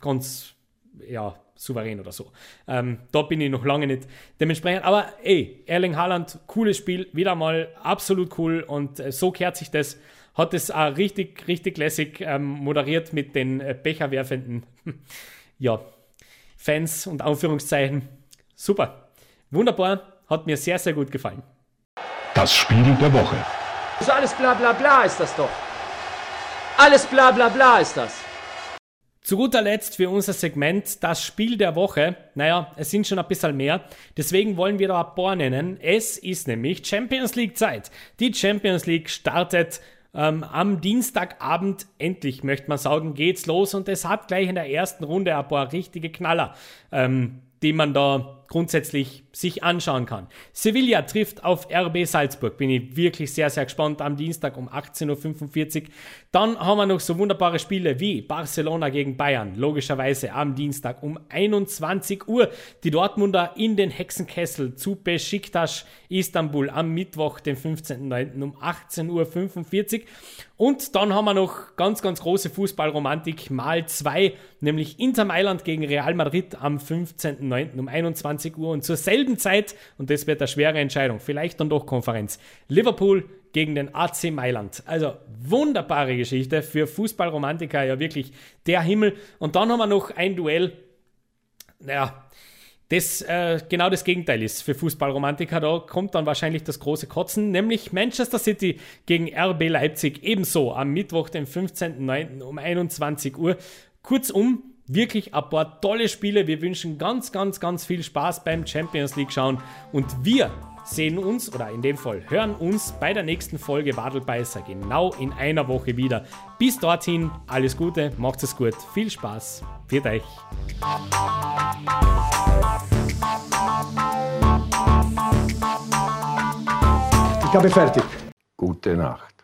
ganz ja, souverän oder so. Ähm, da bin ich noch lange nicht dementsprechend. Aber ey, Erling Haaland, cooles Spiel, wieder mal absolut cool und äh, so kehrt sich das. Hat es auch richtig, richtig lässig ähm, moderiert mit den äh, becherwerfenden ja, Fans und Anführungszeichen. Super. Wunderbar. Hat mir sehr, sehr gut gefallen. Das Spiel der Woche. So alles bla bla bla ist das doch. Alles bla bla bla ist das. Zu guter Letzt für unser Segment das Spiel der Woche. Naja, es sind schon ein bisschen mehr. Deswegen wollen wir da ein paar nennen. Es ist nämlich Champions League Zeit. Die Champions League startet ähm, am Dienstagabend. Endlich, möchte man sagen, geht's los. Und es hat gleich in der ersten Runde ein paar richtige Knaller, ähm, die man da grundsätzlich sich anschauen kann. Sevilla trifft auf RB Salzburg. Bin ich wirklich sehr, sehr gespannt am Dienstag um 18.45 Uhr. Dann haben wir noch so wunderbare Spiele wie Barcelona gegen Bayern. Logischerweise am Dienstag um 21 Uhr. Die Dortmunder in den Hexenkessel zu Besiktas Istanbul am Mittwoch, den 15.09. um 18.45 Uhr. Und dann haben wir noch ganz, ganz große Fußballromantik mal zwei, nämlich Inter Mailand gegen Real Madrid am 15.09. um 21 20 Uhr und zur selben Zeit, und das wird eine schwere Entscheidung, vielleicht dann doch Konferenz, Liverpool gegen den AC Mailand. Also wunderbare Geschichte für Fußballromantiker, ja wirklich der Himmel. Und dann haben wir noch ein Duell, naja, das äh, genau das Gegenteil ist für Fußballromantiker. Da kommt dann wahrscheinlich das große Kotzen, nämlich Manchester City gegen RB Leipzig ebenso am Mittwoch, den 15.09. um 21 Uhr. Kurzum, wirklich ein paar tolle Spiele. Wir wünschen ganz, ganz, ganz viel Spaß beim Champions League schauen und wir sehen uns oder in dem Fall hören uns bei der nächsten Folge Wadelbeißer genau in einer Woche wieder. Bis dorthin alles Gute, macht es gut, viel Spaß, wird euch. Ich habe fertig. Gute Nacht.